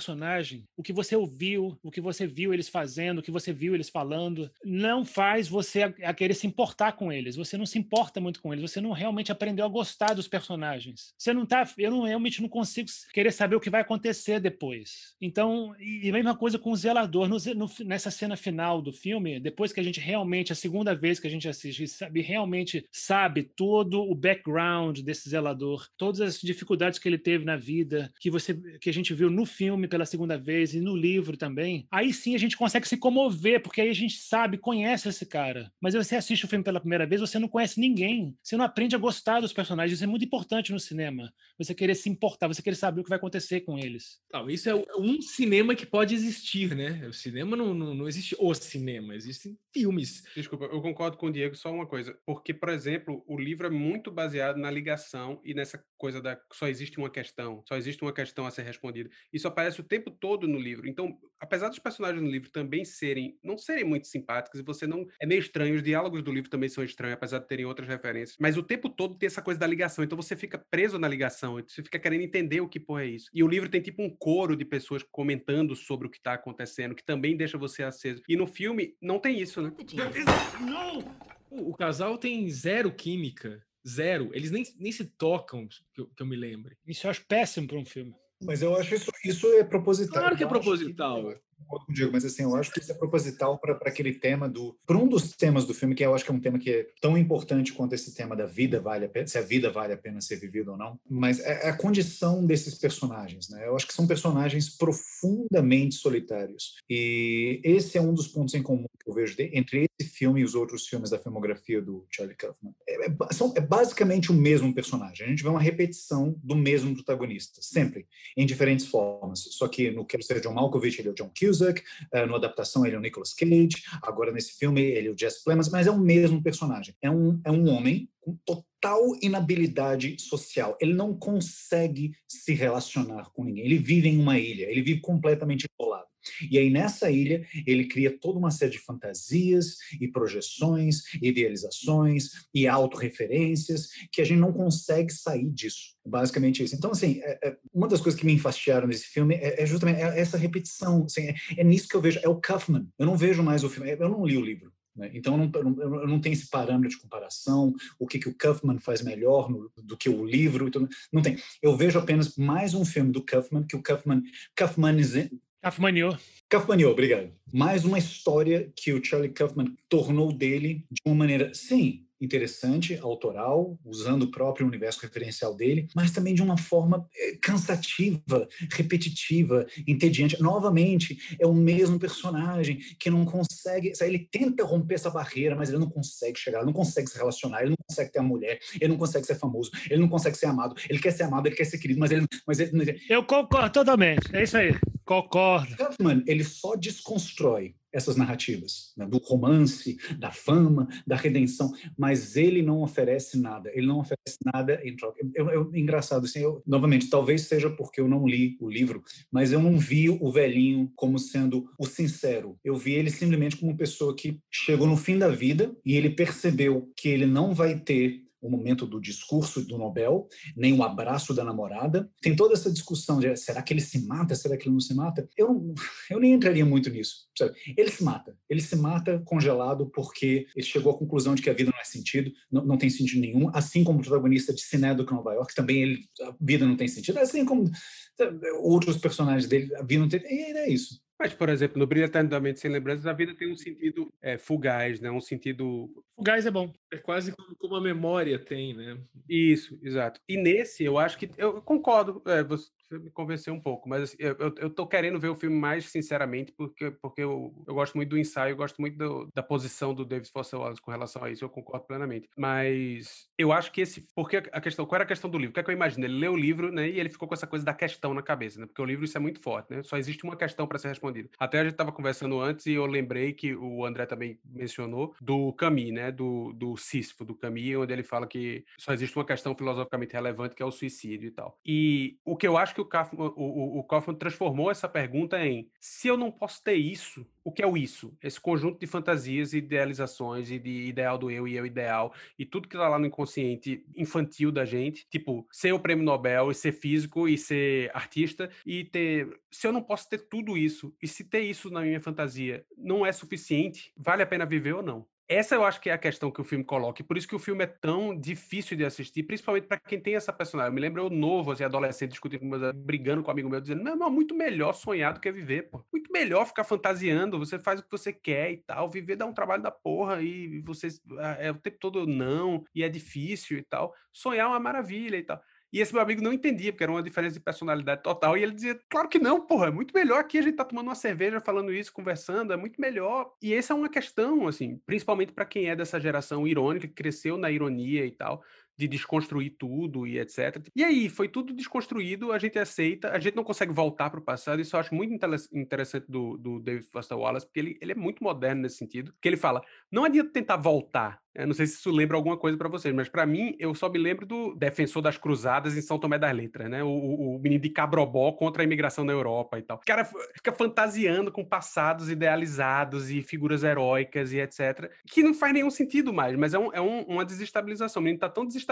o que você ouviu, o que você viu eles fazendo, o que você viu eles falando, não faz você a, a querer se importar com eles. Você não se importa muito com eles. Você não realmente aprendeu a gostar dos personagens. Você não tá. Eu não, realmente não consigo querer saber o que vai acontecer depois. Então, e, a mesma coisa com o zelador. No no nessa cena final do filme, depois que a gente realmente, a segunda vez que a gente assiste, sabe, realmente sabe todo o background desse zelador, todas as dificuldades que ele teve na vida, que você que a gente viu no filme pela segunda vez e no livro também, aí sim a gente consegue se comover, porque aí a gente sabe, conhece esse cara. Mas você assiste o filme pela primeira vez, você não conhece ninguém. Você não aprende a gostar dos personagens. Isso é muito importante no cinema. Você querer se importar, você querer saber o que vai acontecer com eles. Não, isso é um cinema que pode existir, né? O cinema não, não, não existe o cinema, existem filmes. Desculpa, eu concordo com o Diego, só uma coisa. Porque, por exemplo, o livro é muito baseado na ligação e nessa coisa da só existe uma questão, só existe uma questão a ser respondida. Isso aparece o tempo todo no livro. Então, apesar dos personagens no livro também serem, não serem muito simpáticos, e você não. É meio estranho, os diálogos do livro também são estranhos, apesar de terem outras referências. Mas o tempo todo tem essa coisa da ligação. Então você fica preso na ligação, você fica querendo entender o que porra é isso. E o livro tem tipo um coro de pessoas comentando sobre o que tá acontecendo, que também deixa você aceso. E no filme não tem isso, né? O, o casal tem zero química, zero. Eles nem, nem se tocam, que eu, que eu me lembre. Isso eu acho péssimo para um filme. Mas eu acho isso, isso é proposital. Claro que é proposital. eu concordo com o Diego, mas assim, eu acho que isso é proposital para aquele tema do. Para um dos temas do filme, que eu acho que é um tema que é tão importante quanto esse tema da vida vale a pena, se a vida vale a pena ser vivida ou não. Mas é é a condição desses personagens, né? Eu acho que são personagens profundamente solitários. E esse é um dos pontos em comum que eu vejo entre esse filme e os outros filmes da filmografia do Charlie Kaufman. É, é são- é basicamente o mesmo personagem. A gente vê uma repetição do mesmo protagonista, sempre em diferentes formas. Só que no Quero Ser John Malkovich, ele é o John Cusack, eh, no adaptação ele é o Nicolas Cage, agora nesse filme ele é o Jesse Plemons, mas é o mesmo personagem. É um, é um homem com total inabilidade social. Ele não consegue se relacionar com ninguém. Ele vive em uma ilha, ele vive completamente isolado. E aí, nessa ilha, ele cria toda uma série de fantasias e projeções, idealizações e autorreferências que a gente não consegue sair disso. Basicamente isso. Então, assim, é- é- uma das coisas que me enfastiaram nesse filme é, é justamente essa repetição. assim, é, é nisso que eu vejo. É o Kaufman. Eu não vejo mais o filme. Eu não li o livro. né? Então, eu não, eu não- tenho esse parâmetro de comparação, o que, que o Kaufman faz melhor no- do que o livro. e tudo. Não tem. Eu vejo apenas mais um filme do Kaufman, que o Kaufman, Kaufmanize- Afmaniou. Kaufmaniou, obrigado. Mais uma história que o Charlie Kaufman tornou dele de uma maneira, sim, interessante, autoral, usando o próprio universo referencial dele, mas também de uma forma eh, cansativa, repetitiva, entediante. Novamente, é o mesmo personagem que não consegue, ele tenta romper essa barreira, mas ele não consegue chegar, ele não consegue se relacionar, ele não consegue ter a mulher, ele não consegue ser famoso, ele não consegue ser amado, ele quer ser amado, ele quer ser querido, mas ele, mas ele, Eu concordo totalmente. É isso aí. Concordo. Kaufman, ele só desconstrói essas narrativas, né, do romance, da fama, da redenção, mas ele não oferece nada, ele não oferece nada em troca. Eu, eu- engraçado, assim, eu, novamente, talvez seja porque eu não li o livro, mas eu não vi o velhinho como sendo o sincero. Eu vi ele simplesmente como uma pessoa que chegou no fim da vida e ele percebeu que ele não vai ter o momento do discurso do Nobel, nem o abraço da namorada. Tem toda essa discussão de será que ele se mata, será que ele não se mata? Eu, eu nem entraria muito nisso. Sabe? Ele se mata. Ele se mata congelado porque ele chegou à conclusão de que a vida não é sentido, não, não tem sentido nenhum, assim como o protagonista de Cinédoco Nova York, também ele, a vida não tem sentido, assim como outros personagens dele, a vida não tem... E é isso. Mas, por exemplo, no Brilho Eternamente Sem Lembranças, a vida tem um sentido é, fugaz, né? Um sentido... Fugaz é bom. É quase como a memória tem, né? Isso, exato. E nesse, eu acho que... Eu concordo, é, você, me convenceu um pouco, mas assim, eu, eu, tô querendo ver o filme mais sinceramente, porque, porque eu, eu gosto muito do ensaio, eu gosto muito do, da posição do David Foster Wallace com relação a isso, eu concordo plenamente. Mas eu acho que esse. Porque a questão. Qual era a questão do livro? O que é que eu imagino? Ele leu o livro, né? E ele ficou com essa coisa da questão na cabeça, né? Porque o livro isso é muito forte, né? Só existe uma questão para ser respondida. Até a gente estava conversando antes e eu lembrei que o André também mencionou do Camus, né? Do, do Sísifo, do Camus, onde ele fala que só existe uma questão filosoficamente relevante que é o suicídio e tal. E o que eu acho que o Kaufman, o, o, Kaufman transformou essa pergunta em se eu não posso ter isso, o que é o isso? Esse conjunto de fantasias, idealizações e de ideal do eu e eu ideal e tudo que tá lá no inconsciente infantil da gente, tipo, ser o prêmio Nobel e ser físico e ser artista e ter, se eu não posso ter tudo isso e se ter isso na minha fantasia não é suficiente, vale a pena viver ou não? Essa eu acho que é a questão que o filme coloca, e por isso que o filme é tão difícil de assistir, principalmente para quem tem essa personagem. Eu me lembro eu novo, assim, adolescente, discutindo com brigando com um amigo meu, dizendo: não, não, muito melhor sonhar do que viver, pô. Muito melhor ficar fantasiando, você faz o que você quer e tal. Viver dá um trabalho da porra, e você ah, é o tempo todo não, e é difícil e tal. Sonhar é uma maravilha e tal. E esse meu amigo não entendia, porque era uma diferença de personalidade total. E ele dizia: Claro que não, porra, é muito melhor aqui a gente tá tomando uma cerveja, falando isso, conversando, é muito melhor. E essa é uma questão, assim, principalmente para quem é dessa geração irônica, que cresceu na ironia e tal de desconstruir tudo e etc. E aí, foi tudo desconstruído, a gente aceita, a gente não consegue voltar para o passado, isso eu acho muito interessante do, do David Foster Wallace, porque ele, ele é muito moderno nesse sentido, que ele fala, não adianta tentar voltar, eu não sei se isso lembra alguma coisa para vocês, mas para mim, eu só me lembro do defensor das cruzadas em São Tomé das Letras, né? O, o, o, menino de Cabrobó contra a imigração na Europa e tal. O cara fica fantasiando com passados idealizados e figuras heróicas e etc. Que não faz nenhum sentido mais, mas é, um, é um, uma desestabilização. O menino tá tão desestabilizado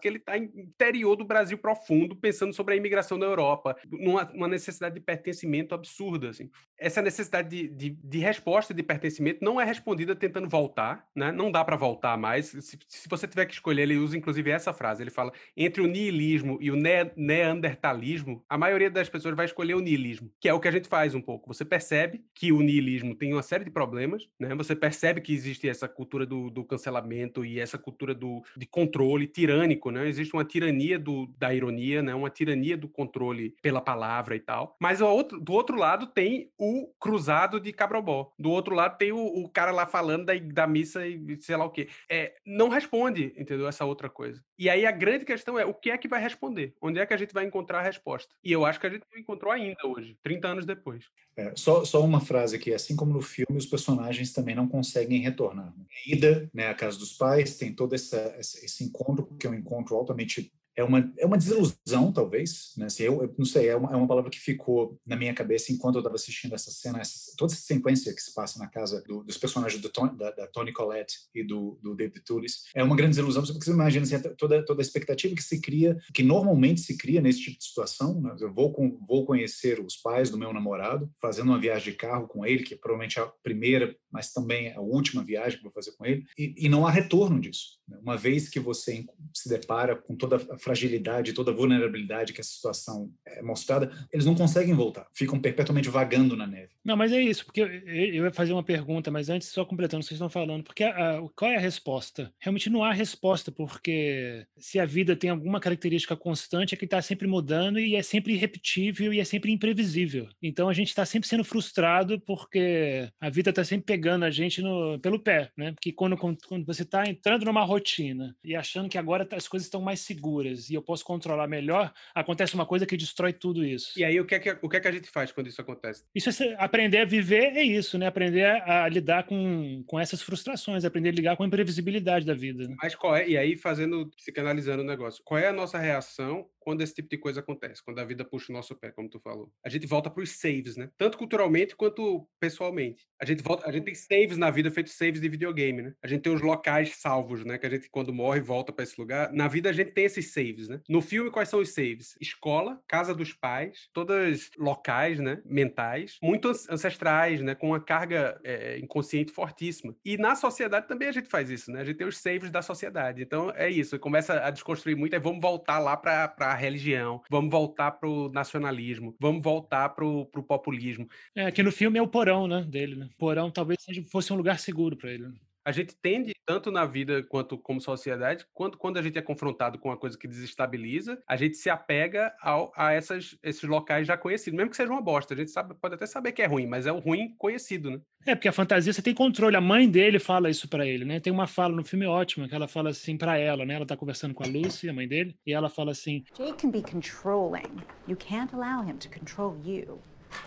que ele tá no interior do Brasil profundo, pensando sobre a imigração na Europa, numa, necessidade de pertencimento absurda, assim. Essa necessidade de, de, de resposta de pertencimento não é respondida tentando voltar, né? Não dá para voltar mais. Se, se, você tiver que escolher, ele usa inclusive essa frase. Ele fala: entre o niilismo e o ne neandertalismo, a maioria das pessoas vai escolher o niilismo, que é o que a gente faz um pouco. Você percebe que o niilismo tem uma série de problemas, né? Você percebe que existe essa cultura do, do cancelamento e essa cultura do, de controle tirânico, né? Existe uma tirania do, da ironia, né? Uma tirania do controle pela palavra e tal. Mas outro, do outro lado tem o cruzado de Cabrobó. Do outro lado tem o, o cara lá falando da, da missa e sei lá o quê é, não responde, entendeu? Essa outra coisa. E aí a grande questão é o que é que vai responder? Onde é que a gente vai encontrar a resposta? E eu acho que a gente não encontrou ainda hoje, 30 anos depois. É, só, só uma frase aqui, assim como no filme, os personagens também não conseguem retornar. Ida, né, a casa dos pais, tem todo essa, esse encontro, que um encontro altamente é uma, é uma desilusão, talvez, né? Eu, eu, não sei, é uma, é uma palavra que ficou na minha cabeça enquanto eu estava assistindo essa cena, essa, toda essa sequência que se passa na casa do, dos personagens do Tony, da, da, Tony Collette e do, do David Toulis. É uma grande desilusão, porque você imagina assim, toda, toda a expectativa que se cria, que normalmente se cria nesse tipo de situação. Né? Eu vou, com, vou conhecer os pais do meu namorado, fazendo uma viagem de carro com ele, que é provavelmente a primeira, mas também a última viagem que vou fazer com ele, e, e não há retorno disso. Né? Uma vez que você se depara com toda a fragilidade, toda vulnerabilidade que essa situação é mostrada, eles não conseguem voltar, ficam perpetuamente vagando na neve. Não, mas é isso, porque eu, eu ia fazer uma pergunta, mas antes, só completando o que vocês estão falando, porque a, a, qual é a resposta? Realmente não há resposta, porque se a vida tem alguma característica constante, é que está sempre mudando e é sempre irrepetível e é sempre imprevisível. Então a gente está sempre sendo frustrado porque a vida está sempre pegando a gente no, pelo pé, né? Porque quando, quando você está entrando numa rotina e achando que agora tá, as coisas estão mais seguras e eu posso controlar melhor, acontece uma coisa que destrói tudo isso. E aí, o que é que, o que, é que a gente faz quando isso acontece? Isso é, aprender a viver é isso, né? Aprender a, a lidar com, com essas frustrações, aprender a lidar com a imprevisibilidade da vida. Né? Mas qual é, e aí fazendo, psicanalizando o negócio, qual é a nossa reação quando esse tipo de coisa acontece, quando a vida puxa o nosso pé, como tu falou. A gente volta para os saves, né? Tanto culturalmente quanto pessoalmente. A gente volta, a gente tem saves na vida feitos saves de videogame, né? A gente tem os locais salvos, né? Que a gente quando morre volta para esse lugar. Na vida a gente tem esses saves, né? No filme quais são os saves? Escola, casa dos pais, todas locais, né? Mentais, muito ancestrais, né? Com uma carga é, inconsciente fortíssima. E na sociedade também a gente faz isso, né? A gente tem os saves da sociedade. Então é isso. Começa a desconstruir muito. Aí vamos voltar lá para religião, vamos voltar para o nacionalismo, vamos voltar para o populismo. É, que no filme é o porão, né, dele, né? Porão talvez fosse um lugar seguro para ele. Né? A gente tende, tanto na vida quanto como sociedade, quanto quando a gente é confrontado com uma coisa que desestabiliza, a gente se apega ao, a essas, esses locais já conhecidos, mesmo que seja uma bosta. A gente sabe, pode até saber que é ruim, mas é o ruim conhecido, né? É, porque a fantasia você tem controle. A mãe dele fala isso para ele, né? Tem uma fala no filme ótima que ela fala assim para ela, né? Ela tá conversando com a Lucy, a mãe dele, e ela fala assim: Jake can be controlling. You can't allow him to control you.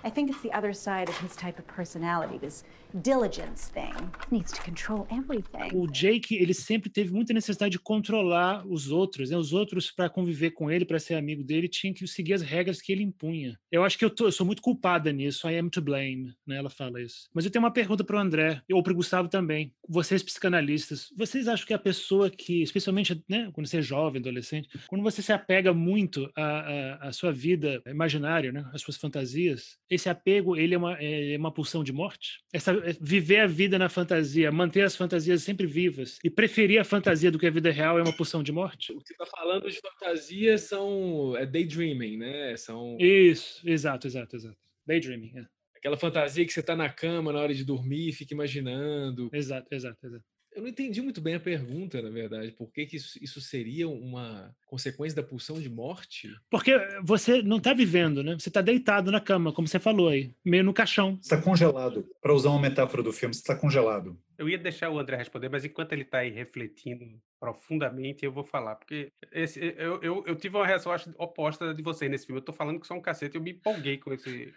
I think it's the other side of his type of personality, this diligence thing. He needs to control everything. O Jake, ele sempre teve muita necessidade de controlar os outros, né? Os outros para conviver com ele, para ser amigo dele, tinham que seguir as regras que ele impunha. Eu acho que eu, tô, eu sou muito culpada nisso. I am to blame, né? Ela fala isso. Mas eu tenho uma pergunta para o André ou para o Gustavo também. Vocês psicanalistas, vocês acham que a pessoa que, especialmente, né, quando você é jovem, adolescente, quando você se apega muito à, à, à sua vida imaginária, né, às suas fantasias, esse apego ele é uma, é uma pulsão de morte? Essa, é, viver a vida na fantasia, manter as fantasias sempre vivas e preferir a fantasia do que a vida real é uma pulsão de morte? O que você está falando de fantasia são é daydreaming, né? São... Isso, exato, exato, exato. Daydreaming, é. Aquela fantasia que você está na cama na hora de dormir, fica imaginando. Exato, exato, exato. Eu não entendi muito bem a pergunta, na verdade. Por que, que isso, isso seria uma consequência da pulsão de morte? Porque você não está vivendo, né? Você está deitado na cama, como você falou aí, meio no caixão. Você está congelado. Para usar uma metáfora do filme, você está congelado. Eu ia deixar o André responder, mas enquanto ele está aí refletindo profundamente, eu vou falar. Porque esse, eu, eu, eu tive uma acho, oposta de vocês nesse filme. Eu estou falando que são um cacete, eu me empolguei com, esse,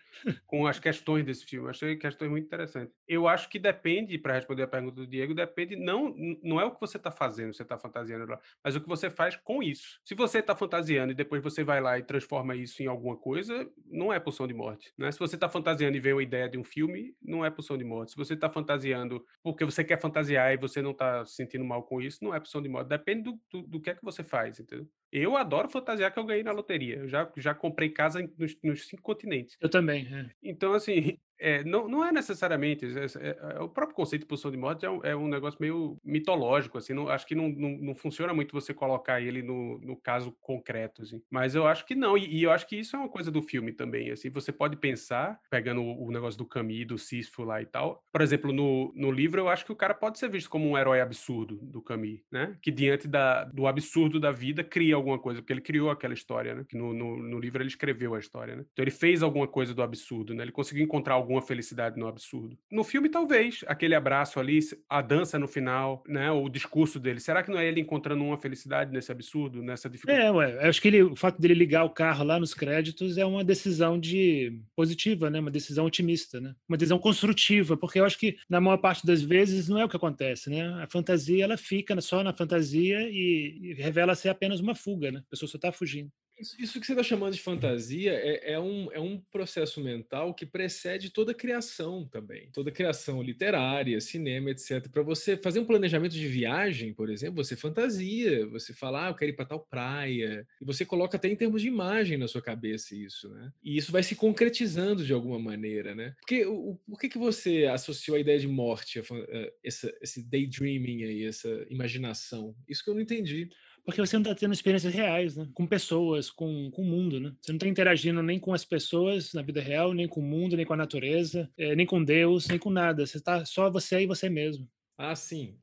com as questões desse filme. Achei questões muito interessantes. Eu acho que depende, para responder a pergunta do Diego, depende, não, não é o que você está fazendo, você está fantasiando lá, mas o que você faz com isso. Se você está fantasiando e depois você vai lá e transforma isso em alguma coisa, não é pulsão de morte. Né? Se você está fantasiando e vê uma ideia de um filme, não é pulsão de morte. Se você está fantasiando porque você quer fantasiar e você não está se sentindo mal com isso, não é pulsão de morte. Depende do, do, do, que é que você faz, entendeu? Eu adoro fantasiar que eu ganhei na loteria. Eu já, já comprei casa nos, nos cinco continentes. Eu também. É. Então, assim, é, não, não é necessariamente. É, é, é, o próprio conceito de pulsão de morte é um, é um negócio meio mitológico, assim. Não, acho que não, não, não, funciona muito você colocar ele no, no caso concreto, assim. Mas eu acho que não. E, e, eu acho que isso é uma coisa do filme também, assim. Você pode pensar, pegando o, o negócio do Camus, do Sísifo lá e tal. Por exemplo, no, no livro, eu acho que o cara pode ser visto como um herói absurdo do Camus, né? Que diante da, do absurdo da vida cria alguma coisa, porque ele criou aquela história, né? Que no, no, no livro ele escreveu a história, né? Então ele fez alguma coisa do absurdo, né? Ele conseguiu encontrar algum alguma felicidade no absurdo. No filme, talvez, aquele abraço ali, a dança no final, né? O discurso dele. Será que não é ele encontrando uma felicidade nesse absurdo, nessa dificuldade? É, ué. Acho que ele, o fato dele ligar o carro lá nos créditos é uma decisão de positiva, né? Uma decisão otimista, né? Uma decisão construtiva, porque eu acho que na maior parte das vezes não é o que acontece, né? A fantasia ela fica só na fantasia e, revela ser apenas uma fuga, né? A pessoa só está fugindo. Isso, isso, que você está chamando de fantasia é, é, um, é um processo mental que precede toda criação também. Toda criação literária, cinema, etc. Para você fazer um planejamento de viagem, por exemplo, você fantasia, você fala, ah, eu quero ir para tal praia. E você coloca até em termos de imagem na sua cabeça isso, né? E isso vai se concretizando de alguma maneira, né? Porque o, por que, que você associou a ideia de morte, a, a, essa, esse daydreaming aí, essa imaginação? Isso que eu não entendi porque você não está tendo experiências reais, né? Com pessoas, com, com o mundo, né? Você não está interagindo nem com as pessoas na vida real, nem com o mundo, nem com a natureza, é, nem com Deus, nem com nada. Você está só você e você mesmo. Ah, sim.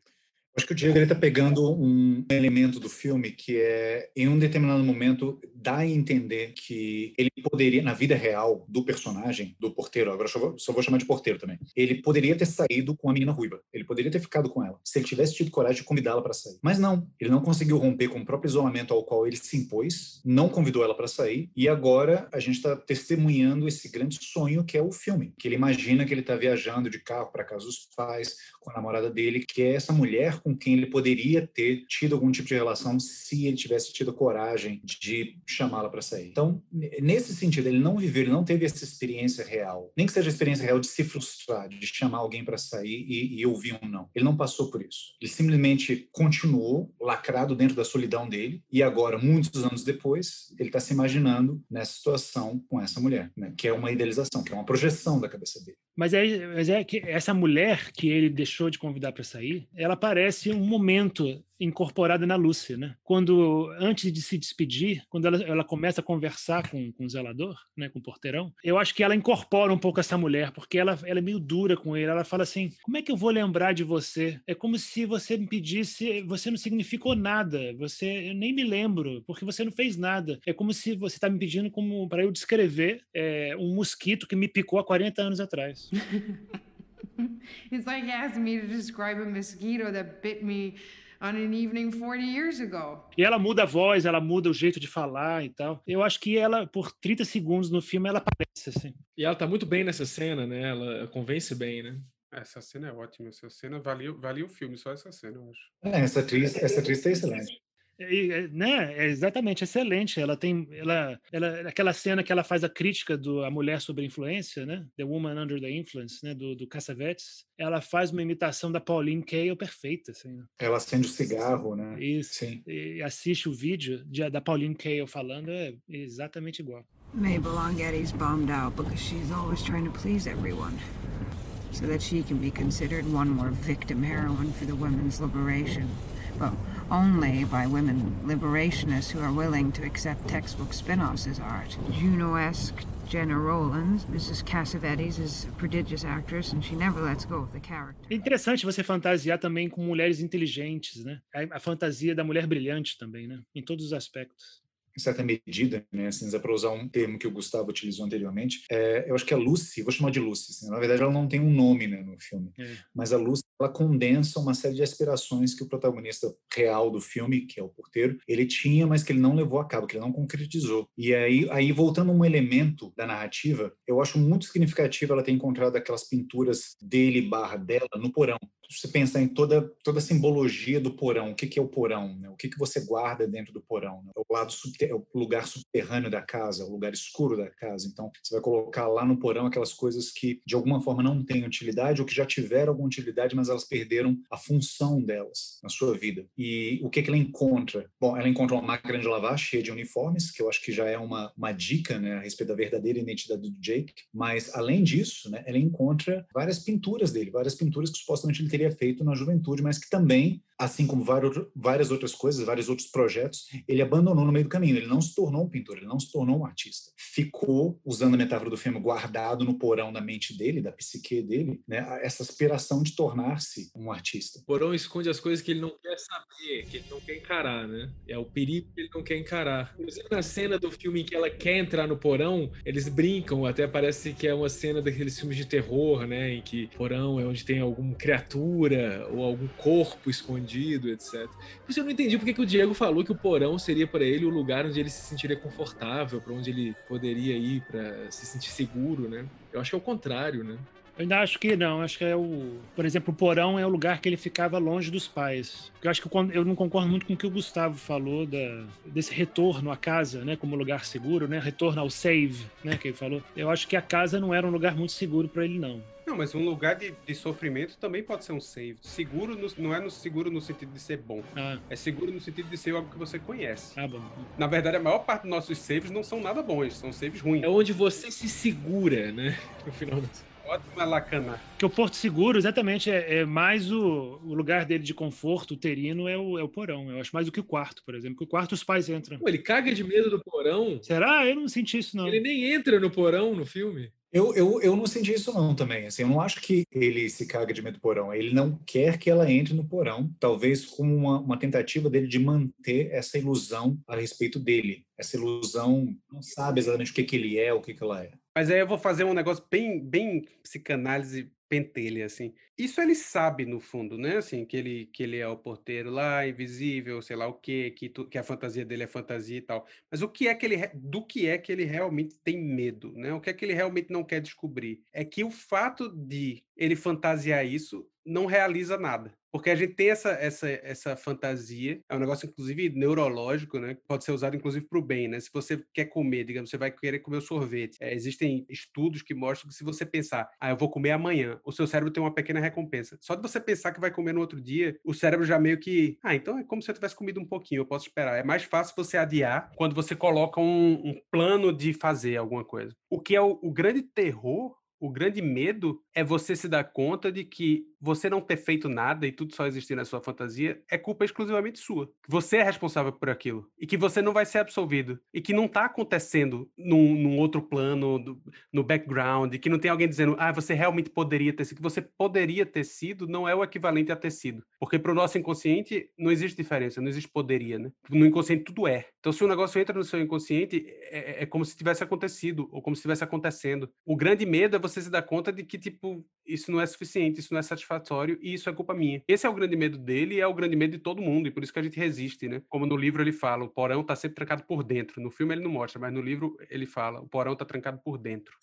Acho que o Diego está pegando um elemento do filme que é, em um determinado momento, dá a entender que ele poderia, na vida real do personagem, do porteiro, agora só vou, só vou chamar de porteiro também, ele poderia ter saído com a menina ruiva. Ele poderia ter ficado com ela, se ele tivesse tido coragem de convidá-la para sair. Mas não, ele não conseguiu romper com o próprio isolamento ao qual ele se impôs, não convidou ela para sair, e agora a gente está testemunhando esse grande sonho que é o filme, que ele imagina que ele está viajando de carro para casa dos pais, com a namorada dele, que é essa mulher com quem ele poderia ter tido algum tipo de relação se ele tivesse tido coragem de chamá-la para sair. Então, nesse sentido, ele não viveu, ele não teve essa experiência real, nem que seja a experiência real de se frustrar, de chamar alguém para sair e, e ouvir um não. Ele não passou por isso. Ele simplesmente continuou lacrado dentro da solidão dele e agora, muitos anos depois, ele está se imaginando nessa situação com essa mulher, né? que é uma idealização, que é uma projeção da cabeça dele. Mas é, mas é que essa mulher que ele deixou de convidar para sair, ela parece um momento incorporada na Lúcia, né? Quando antes de se despedir, quando ela, ela começa a conversar com, com o zelador, né, com o porteirão, eu acho que ela incorpora um pouco essa mulher, porque ela, ela é meio dura com ele. Ela fala assim: "Como é que eu vou lembrar de você? É como se você me pedisse, você não significou nada. Você eu nem me lembro, porque você não fez nada. É como se você está me pedindo como para eu descrever é, um mosquito que me picou há 40 anos atrás." it's like asking me to describe a mosquito that bit me on an evening 40 years ago. E ela muda a voz, ela muda o jeito de falar e tal. Eu acho que ela, por 30 segundos no filme, ela aparece assim. E ela tá muito bem nessa cena, né? Ela convence bem, né? Essa cena é ótima. Essa cena valia, valia o filme, só essa cena, eu acho. É, essa atriz, essa atriz tá excelente. E, né, é exatamente, excelente. Ela tem, ela, ela, aquela cena que ela faz a crítica do a mulher sobre a influência, né, The Woman Under the Influence, né, do, do Cassavetes. Ela faz uma imitação da Pauline Kael perfeita, assim. né? Ela acende o cigarro, né? Isso. Sim. E assiste o vídeo de, da Pauline Kael falando é exatamente igual. Mabel Longetti's bummed out because she's always trying to please everyone. So that she can be considered one more victim heroine for the women's liberation. Well, only by women liberationists who are willing to accept textbook spin-offs as art. Juno-esque Jenna Rowlands, Mrs. Cassavetes, is a prodigious actress and she never lets go of the character. É interessante você fantasiar também com mulheres inteligentes, né? A, a fantasia da mulher brilhante também, né? Em todos os aspectos. Em certa medida, né, assim, para usar um termo que o Gustavo utilizou anteriormente, é, eu acho que a Lucy, vou chamar de Lucy, assim, na verdade ela não tem um nome né, no filme, É. mas a Lucy ela condensa uma série de aspirações que o protagonista real do filme, que é o porteiro, ele tinha, mas que ele não levou a cabo, que ele não concretizou. E aí, aí voltando a um elemento da narrativa, eu acho muito significativo ela ter encontrado aquelas pinturas dele barra dela no porão. Você pensar em toda, toda a simbologia do porão, o que, que é o porão? né? O que, que você guarda dentro do porão? né? É o lado é o lugar subterrâneo da casa, o lugar escuro da casa. Então, você vai colocar lá no porão aquelas coisas que de alguma forma não têm utilidade ou que já tiveram alguma utilidade, mas elas perderam a função delas na sua vida. E o que, que ela encontra? Bom, ela encontra uma máquina de lavar cheia de uniformes, que eu acho que já é uma, uma dica né, a respeito da verdadeira identidade do Jake. Mas, além disso, né, ela encontra várias pinturas dele, várias pinturas que supostamente ele teria feito na juventude, mas que também, assim como várias outras coisas, vários outros projetos, ele abandonou no meio do caminho. Ele não se tornou um pintor, ele não se tornou um artista. Ficou, usando a metáfora do filme, guardado no porão da mente dele, da psique dele, né, essa aspiração de tornar-se um artista. O porão esconde as coisas que ele não quer saber, que ele não quer encarar, né? É o perigo que ele não quer encarar. Inclusive, na cena do filme em que ela quer entrar no porão, eles brincam, até parece que é uma cena daqueles filmes de terror, né? Em que porão é onde tem alguma criatura ou algum corpo escondido, etc. Por isso eu não entendi porque que o Diego falou que o porão seria para ele o lugar onde ele se sentiria confortável, para onde ele poderia ir para se sentir seguro, né? Eu acho que é o contrário, né? Eu ainda acho que não, acho que é o. Por exemplo, o porão é o lugar que ele ficava longe dos pais. Eu acho que quando- eu não concordo muito com o que o Gustavo falou da, desse retorno à casa, né, como lugar seguro, né, retorno ao save, né, que ele falou. Eu acho que a casa não era um lugar muito seguro para ele, não. Não, mas um lugar de, de sofrimento também pode ser um save. Seguro no- não é no seguro no sentido de ser bom. Ah, É seguro no sentido de ser algo que você conhece. ah bom. Na verdade, a maior parte dos nossos saves não são nada bons, são saves ruins. É onde você se segura, né? No final das Ótima lacana. Porque o Porto Seguro, exatamente, é, é mais o, o lugar dele de conforto, uterino, é o, é o porão. Eu acho mais do que o quarto, por exemplo. Porque o quarto os pais entram. Pô, ele caga de medo do porão. Será? Eu não senti isso, não. Ele nem entra no porão no filme. Eu, eu, eu não senti isso não também. Assim, eu não acho que ele se caga de medo do porão. Ele não quer que ela entre no porão, talvez como uma, uma tentativa dele de manter essa ilusão a respeito dele. Essa ilusão, não sabe exatamente o que, que ele é, o que, que ela é. Mas aí eu vou fazer um negócio bem, bem psicanálise pentelha, assim. Isso ele sabe, no fundo, né? Assim, que ele, que ele é o porteiro lá, invisível, sei lá o quê, que, tu, que a fantasia dele é fantasia e tal. Mas o que é que ele, do que é que ele realmente tem medo, né? O que é que ele realmente não quer descobrir? É que o fato de ele fantasiar isso não realiza nada. Porque a gente tem essa, essa, essa fantasia, é um negócio, inclusive, neurológico, né? Pode ser usado, inclusive, para o bem, né? Se você quer comer, digamos, você vai querer comer o sorvete. É, existem estudos que mostram que se você pensar, ah, eu vou comer amanhã, o seu cérebro tem uma pequena recompensa. Só de você pensar que vai comer no outro dia, o cérebro já meio que, ah, então é como se eu tivesse comido um pouquinho, eu posso esperar. É mais fácil você adiar quando você coloca um, um plano de fazer alguma coisa. O que é o, o grande terror o grande medo é você se dar conta de que você não ter feito nada e tudo só existir na sua fantasia é culpa exclusivamente sua. Você é responsável por aquilo. E que você não vai ser absolvido. E que não está acontecendo num, num, outro plano, do, no background, e que não tem alguém dizendo, ah, você realmente poderia ter sido. Que você poderia ter sido não é o equivalente a ter sido. Porque para o nosso inconsciente não existe diferença, não existe poderia, né? No inconsciente tudo é. Então se o um negócio entra no seu inconsciente, é, é como se tivesse acontecido, ou como se estivesse acontecendo. O grande medo é você se dar conta de que, tipo, isso não é suficiente, isso não é satisfatório e isso é culpa minha. Esse é o grande medo dele e é o grande medo de todo mundo, e por isso que a gente resiste, né? Como no livro ele fala, o porão tá sempre trancado por dentro. No filme ele não mostra, mas no livro ele fala, o porão tá trancado por dentro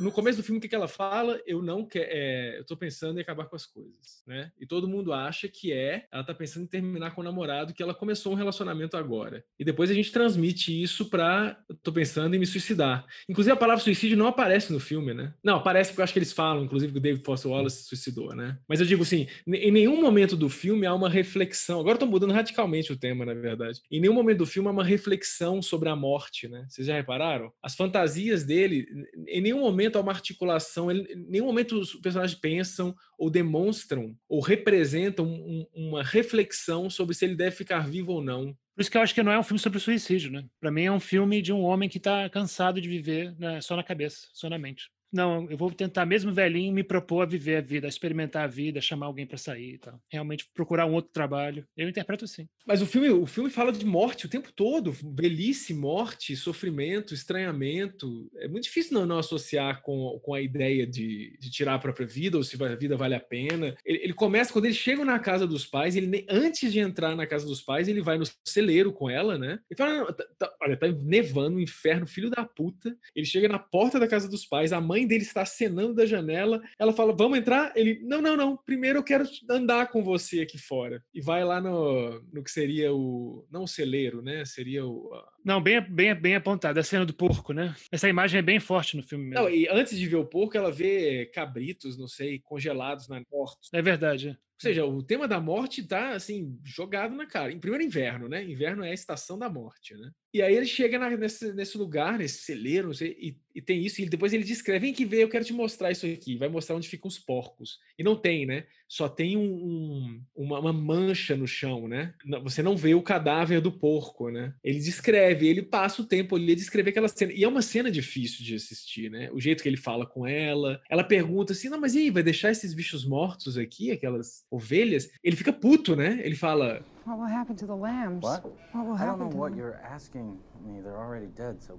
no começo do filme, o que, que ela fala? Eu não quero. É, eu tô pensando em acabar com as coisas, né? E todo mundo acha que é. Ela tá pensando em terminar com o namorado, que ela começou um relacionamento agora. E depois a gente transmite isso pra. Tô pensando em me suicidar. Inclusive, a palavra suicídio não aparece no filme, né? Não, aparece porque eu acho que eles falam, inclusive, que o David Foster Wallace se suicidou, né? Mas eu digo assim: em nenhum momento do filme há uma reflexão. Agora eu tô mudando radicalmente o tema, na verdade. Em nenhum momento do filme há uma reflexão sobre a morte, né? Vocês já repararam? As fantasias dele, em nenhum momento momento há uma articulação, ele, em nenhum momento os personagens pensam ou demonstram ou representam um, uma reflexão sobre se ele deve ficar vivo ou não. Por isso que eu acho que não é um filme sobre suicídio, né? Para mim é um filme de um homem que está cansado de viver né, só na cabeça, só na mente não, eu vou tentar, mesmo velhinho, me propor a viver a vida, a experimentar a vida, chamar alguém para sair e tal. Realmente procurar um outro trabalho. Eu interpreto assim. Mas o filme, o filme fala de morte o tempo todo. Velhice, morte, sofrimento, estranhamento. É muito difícil não, não associar com, com a ideia de, de, tirar a própria vida ou se a vida vale a pena. Ele, ele começa, quando ele chega na casa dos pais, ele antes de entrar na casa dos pais, ele vai no celeiro com ela, né? Ele fala: tá, tá, olha, tá nevando, um inferno, filho da puta. Ele chega na porta da casa dos pais, a mãe mãe dele está acenando da janela. Ela fala: Vamos entrar? Ele: Não, não, não. Primeiro eu quero andar com você aqui fora. E vai lá no, no que seria o. Não o celeiro, né? Seria o. Não, bem, bem, bem apontado. A cena do porco, né? Essa imagem é bem forte no filme mesmo. Não, e antes de ver o porco, ela vê cabritos, não sei, congelados na porta. É verdade. Ou seja, o tema da morte está assim jogado na cara. Em primeiro inverno, né? Inverno é a estação da morte, né? E aí ele chega na, nesse, nesse lugar, nesse celeiro, sei, e, e, tem isso, e depois ele descreve, vem que ver, eu quero te mostrar isso aqui, vai mostrar onde ficam os porcos. E não tem, né? Só tem um, um, uma, uma, mancha no chão, né? Você não vê o cadáver do porco, né? Ele descreve, ele passa o tempo ali a descrever aquela cena. E é uma cena difícil de assistir, né? O jeito que ele fala com ela. Ela pergunta assim, não, mas e aí, vai deixar esses bichos mortos aqui, aquelas ovelhas? Ele fica puto, né? Ele fala, What will happen to the lambs? What? What will I don't happen know to what them? you're asking me. They're already dead, so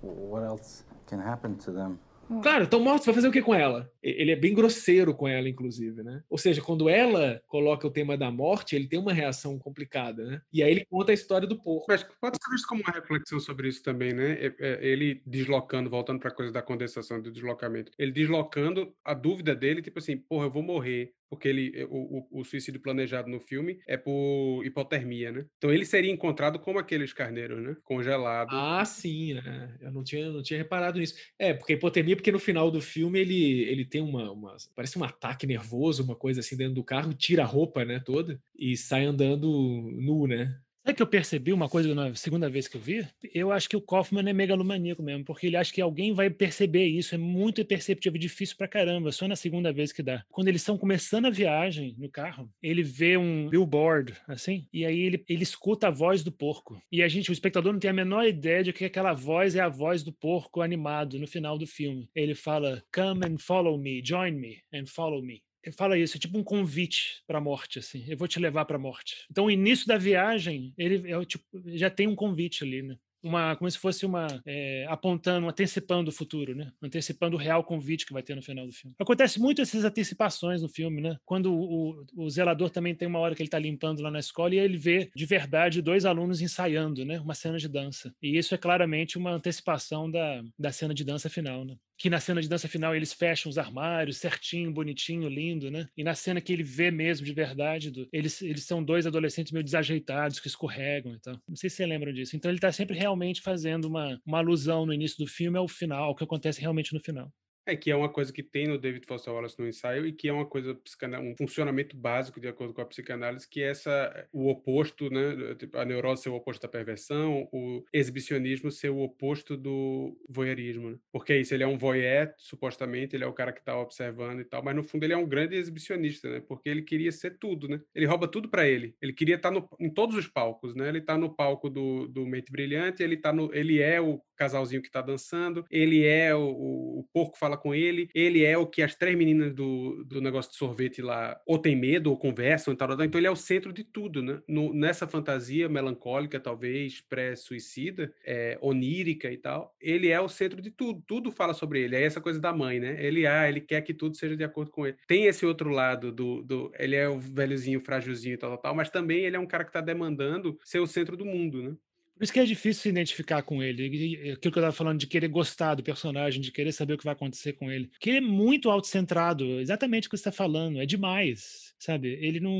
what else can happen to them? Claro, estão mortos, vai fazer o que com ela? Ele é bem grosseiro com ela, inclusive, né? Ou seja, quando ela coloca o tema da morte, ele tem uma reação complicada, né? E aí ele conta a história do porco. Mas pode ser visto como uma reflexão sobre isso também, né? Ele deslocando, voltando para a coisa da condensação, do deslocamento. Ele deslocando a dúvida dele, tipo assim, porra, eu vou morrer porque ele, eh, o, o, o, suicídio planejado no filme é por hipotermia, né? Então ele seria encontrado como aqueles carneiros, né? Congelado. Ah, sim, é. eu não tinha, não tinha reparado nisso. É, porque hipotermia, porque no final do filme ele, ele tem uma, uma, parece um ataque nervoso, uma coisa assim dentro do carro, tira a roupa, né, toda, e sai andando nu, né? Sabe que eu percebi uma coisa na segunda vez que eu vi? Eu acho que o Kaufman é megalomaníaco mesmo, porque ele acha que alguém vai perceber isso. É muito imperceptível, é difícil pra caramba. Só na segunda vez que dá. Quando eles estão começando a viagem no carro, ele vê um billboard, assim, e aí ele, ele escuta a voz do porco. E a gente, o espectador, não tem a menor ideia de que aquela voz é a voz do porco animado no final do filme. Ele fala: Come and follow me, join me and follow me fala isso, é tipo um convite para a morte, assim. Eu vou te levar para a morte. Então, o início da viagem, ele é, tipo, já tem um convite ali, né? Uma, como se fosse uma é, apontando, antecipando o futuro, né? Antecipando o real convite que vai ter no final do filme. Acontece muito essas antecipações no filme, né? Quando o, o, o zelador também tem uma hora que ele está limpando lá na escola e ele vê de verdade dois alunos ensaiando, né? Uma cena de dança. E isso é claramente uma antecipação da, da cena de dança final, né? Que na cena de dança final eles fecham os armários certinho, bonitinho, lindo, né? E na cena que ele vê mesmo de verdade, do, eles, eles são dois adolescentes meio desajeitados que escorregam e tal. Não sei se você lembram disso. Então ele está sempre realmente fazendo uma, uma alusão no início do filme ao final, ao que acontece realmente no final. É que é uma coisa que tem no David Foster Wallace no ensaio e que é uma coisa um funcionamento básico de acordo com a psicanálise que é essa o oposto, né, tipo, a neurose ser o oposto da perversão, o exibicionismo ser o oposto do voyeurismo, né? porque é isso, ele é um voyeur, supostamente, ele é o cara que está observando e tal, mas no fundo ele é um grande exibicionista, né, porque ele queria ser tudo, né? Ele rouba tudo para ele. Ele queria estar tá em todos os palcos, né? Ele está no palco do, do Mente Brilhante, ele tá no, ele é o casalzinho que está dançando, ele é o, o, o porco fala com ele, ele é o que as três meninas do, do negócio de sorvete lá ou tem medo ou conversam e tal, então ele é o centro de tudo, né? No, nessa fantasia melancólica, talvez pré-suicida, é, onírica e tal, ele é o centro de tudo, tudo fala sobre ele, é essa coisa da mãe, né? Ele, ah, ele quer que tudo seja de acordo com ele. Tem esse outro lado do, do ele é o velhozinho, frágilzinho e tal, tal, tal, mas também ele é um cara que está demandando ser o centro do mundo, né? Por isso que é difícil se identificar com ele. Aquilo que eu estava falando de querer gostar do personagem, de querer saber o que vai acontecer com ele. Porque ele é muito autocentrado, exatamente o que você está falando. É demais, sabe? Ele não,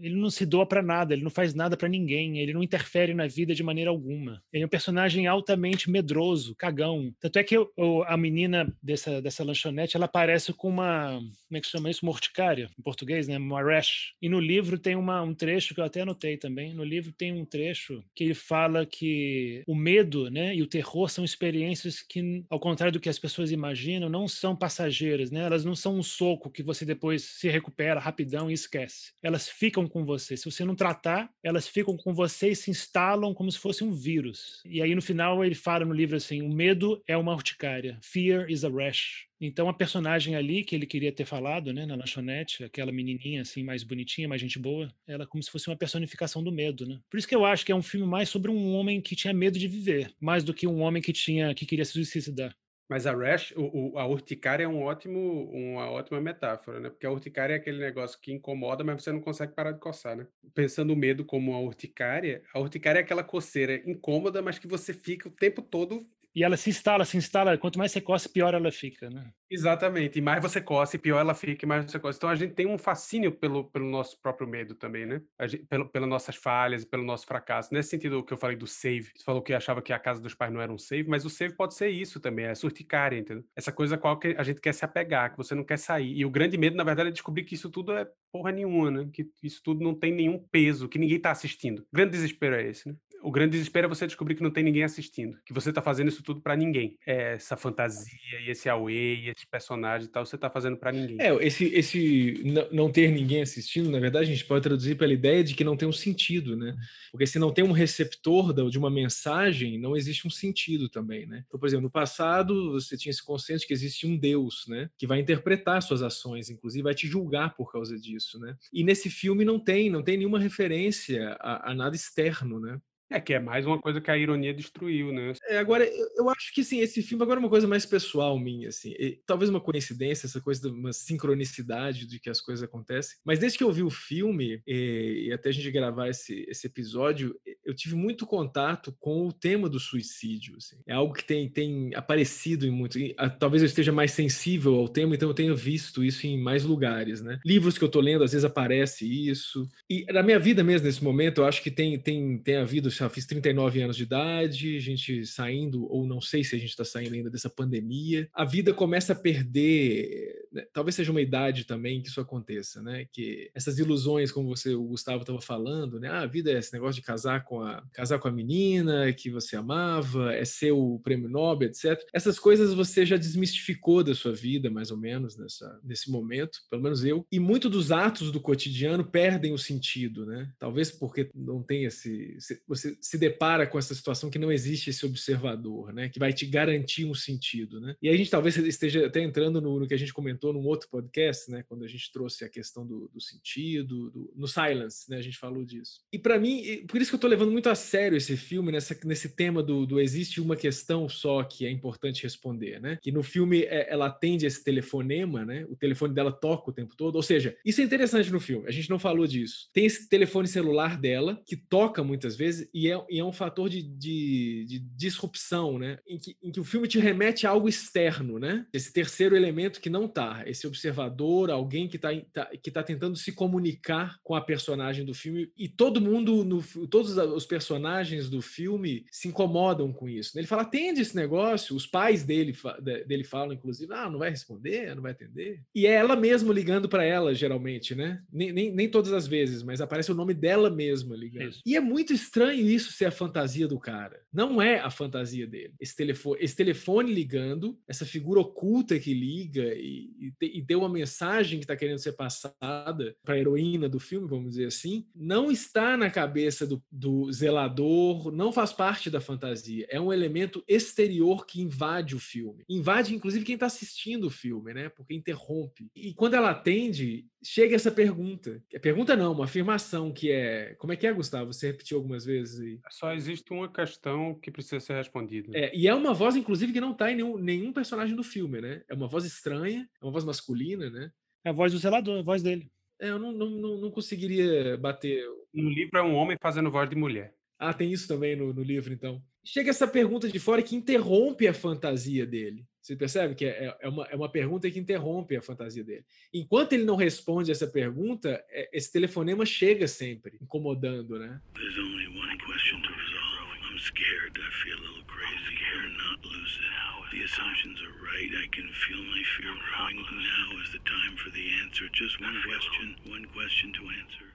ele não se doa para nada, ele não faz nada para ninguém, ele não interfere na vida de maneira alguma. Ele é um personagem altamente medroso, cagão. Tanto é que eu, a menina dessa, dessa lanchonete, ela aparece com uma, como é que chama isso? Morticária, em português, né? Uma rash. E no livro tem uma, um trecho que eu até anotei também. No livro tem um trecho que ele fala que o medo né, e o terror são experiências que, ao contrário do que as pessoas imaginam, não são passageiras, né? elas não são um soco que você depois se recupera rapidão e esquece. Elas ficam com você. Se você não tratar, elas ficam com você e se instalam como se fosse um vírus. E aí no final ele fala no livro assim: o medo é uma urticária. Fear is a rash. Então, a personagem ali que ele queria ter falado, né, na lanchonete, aquela menininha assim, mais bonitinha, mais gente boa, ela como se fosse uma personificação do medo, né? Por isso que eu acho que é um filme mais sobre um homem que tinha medo de viver, mais do que um homem que tinha que queria se suicidar. Mas a rash, o, o, a urticária é um ótimo, uma ótima metáfora, né? Porque a urticária é aquele negócio que incomoda, mas você não consegue parar de coçar, né? Pensando o medo como a urticária, a urticária é aquela coceira incômoda, mas que você fica o tempo todo e ela se instala, se instala. Quanto mais você coça, pior ela fica, né? Exatamente. E mais você coça, pior ela fica, e mais você coça. Então a gente tem um fascínio pelo, pelo nosso próprio medo também, né? Gente, pelo, pelas nossas falhas, pelo nosso fracasso. Nesse sentido que eu falei do save. Você falou que achava que a casa dos pais não era um save, mas o save pode ser isso também, é surticária, entendeu? Essa coisa qual que a gente quer se apegar, que você não quer sair. E o grande medo, na verdade, é descobrir que isso tudo é porra nenhuma, né? Que isso tudo não tem nenhum peso, que ninguém tá assistindo. O grande desespero é esse, né? O grande desespero é você descobrir que não tem ninguém assistindo, que você tá fazendo isso tudo para ninguém. É essa fantasia e esse away, esse personagem e tal, você tá fazendo para ninguém. É, esse, esse não ter ninguém assistindo, na verdade, a gente pode traduzir pela ideia de que não tem um sentido, né? Porque se não tem um receptor de uma mensagem, não existe um sentido também, né? Então, por exemplo, no passado, você tinha esse consenso de que existe um Deus, né? Que vai interpretar suas ações, inclusive vai te julgar por causa disso, né? E nesse filme não tem, não tem nenhuma referência a, a nada externo, né? É que é mais uma coisa que a ironia destruiu, né? É, agora, eu, eu acho que sim, esse filme agora é uma coisa mais pessoal minha, assim. E, talvez uma coincidência, essa coisa de uma sincronicidade de que as coisas acontecem. Mas desde que eu vi o filme, e, e até a gente gravar esse, esse episódio, eu tive muito contato com o tema do suicídio. Assim. É algo que tem, tem aparecido em muito. E, a, talvez eu esteja mais sensível ao tema, então eu tenho visto isso em mais lugares, né? Livros que eu tô lendo, às vezes aparece isso. E na minha vida mesmo, nesse momento, eu acho que tem, tem, tem havido já fiz 39 anos de idade, a gente saindo, ou não sei se a gente está saindo ainda dessa pandemia, a vida começa a perder talvez seja uma idade também que isso aconteça, né? Que essas ilusões, como você, o Gustavo estava falando, né? Ah, a vida é esse negócio de casar com a casar com a menina que você amava, é ser o prêmio Nobel, etc. Essas coisas você já desmistificou da sua vida, mais ou menos, nessa, nesse momento, pelo menos eu. E muito dos atos do cotidiano perdem o sentido, né? Talvez porque não tem esse. Você se depara com essa situação que não existe esse observador, né? Que vai te garantir um sentido, né? E a gente talvez esteja até entrando no, no que a gente comentou num outro podcast, né? Quando a gente trouxe a questão do, do sentido, do, no Silence, né? A gente falou disso. E para mim, por isso que eu tô levando muito a sério esse filme, nessa, nesse tema do, do existe uma questão só que é importante responder, né? Que no filme é, ela atende esse telefonema, né? O telefone dela toca o tempo todo. Ou seja, isso é interessante no filme. A gente não falou disso. Tem esse telefone celular dela que toca muitas vezes e é, e é um fator de, de, de, disrupção, né? Em que, em que o filme te remete a algo externo, né? Esse terceiro elemento que não tá, esse observador, alguém que tá, tá que tá tentando se comunicar com a personagem do filme e todo mundo, no, todos os personagens do filme se incomodam com isso. Ele fala, atende esse negócio, os pais dele, dele falam, inclusive, ah, não vai responder, não vai atender. E é ela mesma ligando para ela, geralmente, né? Nem, nem, nem, todas as vezes, mas aparece o nome dela mesma ligando. Isso. E é muito estranho isso ser a fantasia do cara. Não é a fantasia dele. Esse telefone, esse telefone ligando, essa figura oculta que liga e, e, deu uma mensagem que está querendo ser passada para a heroína do filme, vamos dizer assim, não está na cabeça do, do zelador, não faz parte da fantasia. É um elemento exterior que invade o filme. Invade, inclusive, quem está assistindo o filme, né? Porque interrompe. E quando ela atende, chega essa pergunta. É pergunta não, uma afirmação que é. Como é que é, Gustavo? Você repetiu algumas vezes aí. Só existe uma questão que precisa ser respondida. É, e é uma voz, inclusive, que não está em nenhum, nenhum personagem do filme, né? É uma voz estranha, é uma voz masculina, né? É a voz do zelador, a voz dele. É, eu não, não, não, não conseguiria bater. No livro é um homem fazendo voz de mulher. Ah, tem isso também no, no livro, então. Chega essa pergunta de fora que interrompe a fantasia dele. Você percebe que é, é, uma, é uma pergunta que interrompe a fantasia dele. Enquanto ele não responde essa pergunta, é, esse telefonema chega sempre, incomodando, né? There's only one question to resolve. I'm scared. I feel a little crazy here, not lucid. The assumptions are right. I can feel my fear growing. Now is the time for the answer. Just one question, one question to answer.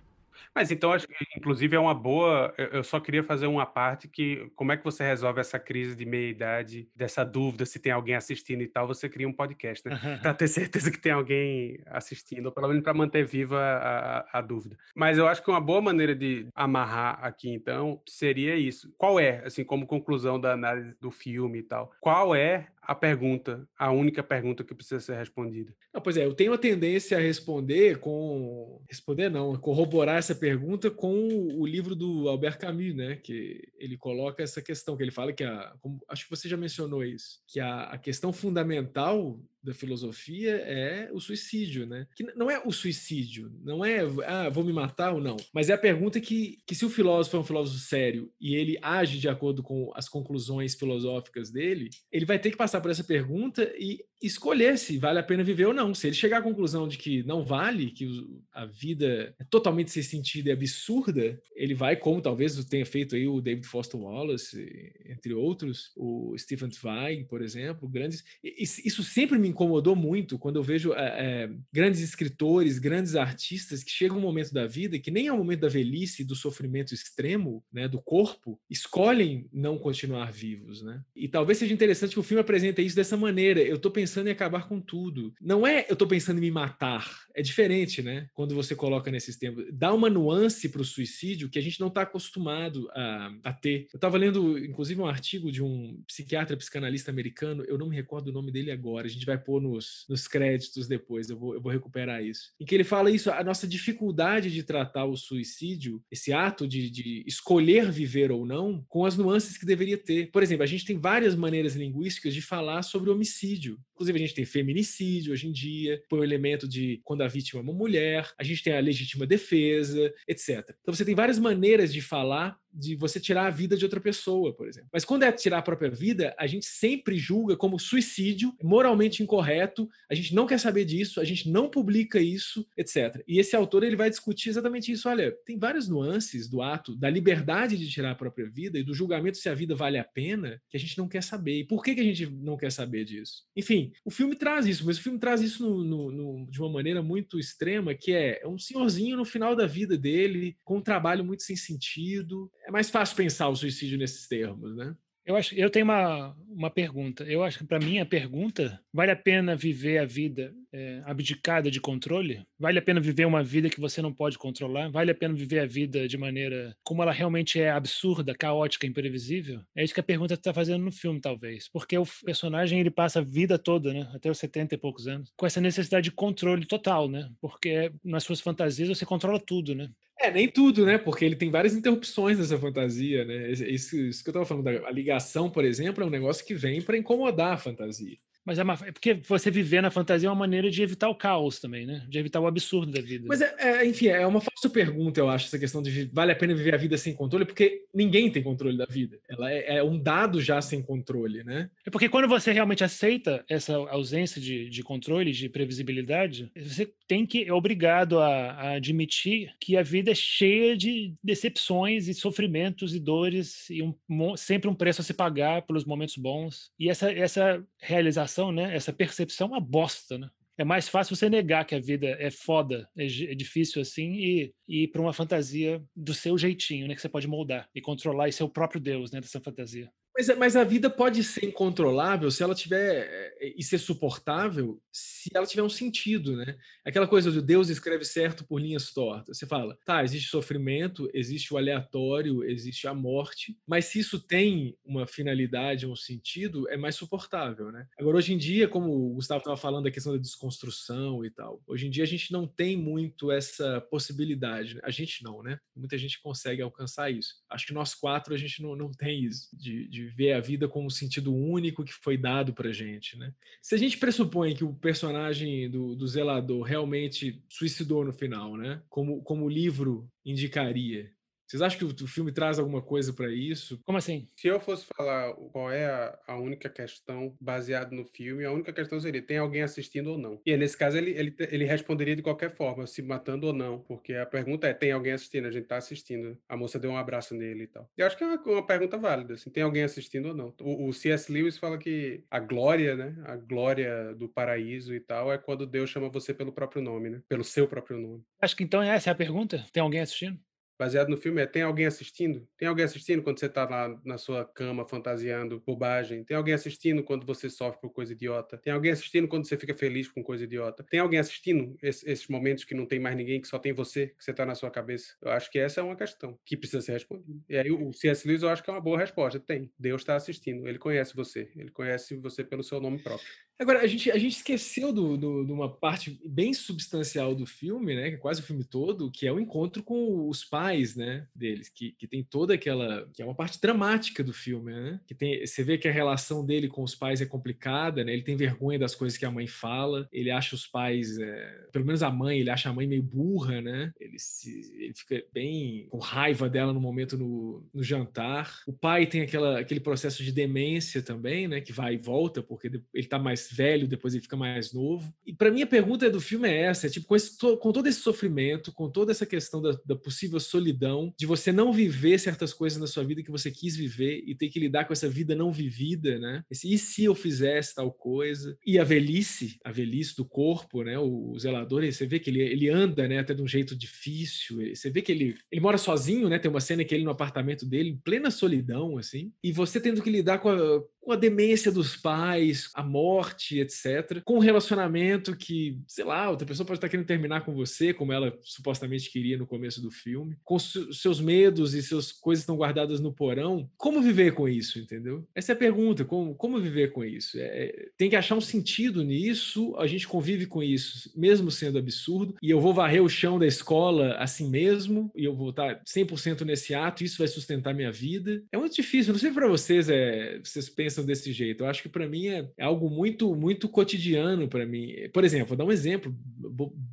Mas então, acho que, inclusive, é uma boa. Eu só queria fazer uma parte que, como é que você resolve essa crise de meia-idade, dessa dúvida se tem alguém assistindo e tal? Você cria um podcast, né? Para ter certeza que tem alguém assistindo, ou pelo menos para manter viva a, a, dúvida. Mas eu acho que uma boa maneira de amarrar aqui, então, seria isso. Qual é, assim, como conclusão da análise do filme e tal, qual é a pergunta, a única pergunta que precisa ser respondida. Não, pois é, eu tenho a tendência a responder com. Responder não, corroborar essa pergunta com o livro do Albert Camus, né? Que ele coloca essa questão, que ele fala que a. Como, acho que você já mencionou isso, que a, a questão fundamental da filosofia é o suicídio, né? Que não é o suicídio, não é, ah, vou me matar ou não, mas é a pergunta que, que se o filósofo é um filósofo sério e ele age de acordo com as conclusões filosóficas dele, ele vai ter que passar por essa pergunta e escolher se vale a pena viver ou não. Se ele chegar à conclusão de que não vale, que a vida é totalmente sem sentido e absurda, ele vai, como talvez tenha feito aí o David Foster Wallace, entre outros, o Stephen Zweig, por exemplo, grandes. Isso sempre me incomodou muito quando eu vejo é, é, grandes escritores, grandes artistas que chegam um momento da vida que nem é o momento da velhice, do sofrimento extremo, né, do corpo, escolhem não continuar vivos, né? E talvez seja interessante que o filme apresente isso dessa maneira. Eu estou pensando em acabar com tudo. Não é eu estou pensando em me matar. É diferente, né? Quando você coloca nesses tempos. Dá uma nuance para o suicídio que a gente não está acostumado a, a ter. Eu estava lendo, inclusive, um artigo de um psiquiatra psicanalista americano, eu não me recordo o nome dele agora, a gente vai pôr nos, nos créditos depois, eu vou, eu vou recuperar isso. Em que ele fala isso, a nossa dificuldade de tratar o suicídio, esse ato de, de escolher viver ou não, com as nuances que deveria ter. Por exemplo, a gente tem várias maneiras linguísticas de falar sobre homicídio. Inclusive, a gente tem feminicídio hoje em dia, põe o elemento de quando a vítima é uma mulher, a gente tem a legítima defesa, etc. Então, você tem várias maneiras de falar de você tirar a vida de outra pessoa, por exemplo. Mas quando é tirar a própria vida, a gente sempre julga como suicídio, moralmente incorreto, a gente não quer saber disso, a gente não publica isso, etc. E esse autor ele vai discutir exatamente isso. Olha, tem várias nuances do ato da liberdade de tirar a própria vida e do julgamento se a vida vale a pena que a gente não quer saber. E por que, que a gente não quer saber disso? Enfim. O filme traz isso, mas o filme traz isso no, no, no, de uma maneira muito extrema, que é, é um senhorzinho no final da vida dele, com um trabalho muito sem sentido. É mais fácil pensar o suicídio nesses termos, né? Eu acho, eu tenho uma, uma pergunta. Eu acho que para mim a pergunta vale a pena viver a vida é, abdicada de controle? Vale a pena viver uma vida que você não pode controlar? Vale a pena viver a vida de maneira como ela realmente é absurda, caótica, imprevisível? É isso que a pergunta está fazendo no filme, talvez, porque o personagem ele passa a vida toda, né, até os 70 e poucos anos, com essa necessidade de controle total, né? Porque nas suas fantasias você controla tudo, né? É, nem tudo, né? Porque ele tem várias interrupções nessa fantasia, né? Isso, isso que eu tava falando, a ligação, por exemplo, é um negócio que vem para incomodar a fantasia. Mas é, uma, é, porque você viver na fantasia é uma maneira de evitar o caos também, né? De evitar o absurdo da vida. Mas, é, é, enfim, é uma falsa pergunta, eu acho, essa questão de vale a pena viver a vida sem controle, porque ninguém tem controle da vida. Ela é, é um dado já sem controle, né? É porque quando você realmente aceita essa ausência de, de controle, de previsibilidade, você tem que, é obrigado a, a admitir que a vida é cheia de decepções e sofrimentos e dores e um, sempre um preço a se pagar pelos momentos bons. E essa, essa realização né? Essa percepção é uma bosta, né? É mais fácil você negar que a vida é foda, é, é difícil assim, e, e ir para uma fantasia do seu jeitinho, né? Que você pode moldar e controlar e ser o próprio Deus né, dessa fantasia. Mas, mas, a vida pode ser incontrolável se ela tiver eh, e ser suportável se ela tiver um sentido, né? Aquela coisa do Deus escreve certo por linhas tortas. Você fala, tá, existe sofrimento, existe o aleatório, existe a morte, mas se isso tem uma finalidade, um sentido, é mais suportável, né? Agora, hoje em dia, como o Gustavo estava falando da questão da desconstrução e tal, hoje em dia a gente não tem muito essa possibilidade. Né? A gente não, né? Muita gente consegue alcançar isso. Acho que nós quatro a gente não, não tem isso, de, de ver a vida com um sentido único que foi dado para gente, né? Se a gente pressupõe que o personagem do, do zelador realmente suicidou no final, né? Como, como o livro indicaria, vocês acham que o filme traz alguma coisa para isso? Como assim? Se eu fosse falar qual é a, a, única questão baseada no filme, a única questão seria: tem alguém assistindo ou não? E nesse caso ele, ele, ele responderia de qualquer forma, se matando ou não, porque a pergunta é: tem alguém assistindo? A gente tá assistindo. A moça deu um abraço nele e tal. Eu acho que é uma, uma pergunta válida, assim: tem alguém assistindo ou não? O, o C.S. Lewis fala que a glória, né? A glória do paraíso e tal é quando Deus chama você pelo próprio nome, né? Pelo seu próprio nome. Acho que então essa é a pergunta: tem alguém assistindo? Baseado no filme é tem alguém assistindo? Tem alguém assistindo quando você está lá na sua cama fantasiando bobagem? Tem alguém assistindo quando você sofre por coisa idiota? Tem alguém assistindo quando você fica feliz com coisa idiota? Tem alguém assistindo esses momentos que não tem mais ninguém, que só tem você, que você está na sua cabeça? Eu acho que essa é uma questão que precisa ser respondida. E aí o C.S. Lewis eu acho que é uma boa resposta. Tem. Deus está assistindo. Ele conhece você. Ele conhece você pelo seu nome próprio. Agora, a gente, a gente esqueceu de do, do, do uma parte bem substancial do filme, né? Que é quase o filme todo, que é o encontro com os pais, né? Deles, que, que tem toda aquela. que é uma parte dramática do filme, né? Que tem, você vê que a relação dele com os pais é complicada, né? Ele tem vergonha das coisas que a mãe fala, ele acha os pais, é, pelo menos a mãe, ele acha a mãe meio burra, né? Ele, se, ele fica bem com raiva dela no momento no, no jantar. O pai tem aquela, aquele processo de demência também, né? Que vai e volta, porque ele tá mais velho, depois ele fica mais novo. E para mim a pergunta do filme é essa: é, tipo, com, esse, com, todo esse sofrimento, com toda essa questão da, da, possível solidão, de você não viver certas coisas na sua vida que você quis viver e ter que lidar com essa vida não vivida, né? Esse, e se eu fizesse tal coisa? E a velhice, a velhice do corpo, né? O, o zelador, você vê que ele, ele anda, né? Até de um jeito difícil. Você vê que ele, ele mora sozinho, né? Tem uma cena que ele no apartamento dele, em plena solidão, assim. E você tendo que lidar com a, a demência dos pais, a morte, etc. Com um relacionamento que, sei lá, outra pessoa pode estar querendo terminar com você, como ela supostamente queria no começo do filme. Com seus medos e suas coisas estão guardadas no porão. Como viver com isso, entendeu? Essa é a pergunta, como, como viver com isso? É, tem que achar um sentido nisso, a gente convive com isso, mesmo sendo absurdo, e eu vou varrer o chão da escola assim mesmo, e eu vou estar 100% nesse ato, isso vai sustentar minha vida. É muito difícil, não sei para vocês, é, vocês pensam pensam desse jeito. Eu acho que para mim é, é, algo muito muito cotidiano para mim. Por exemplo, vou dar um exemplo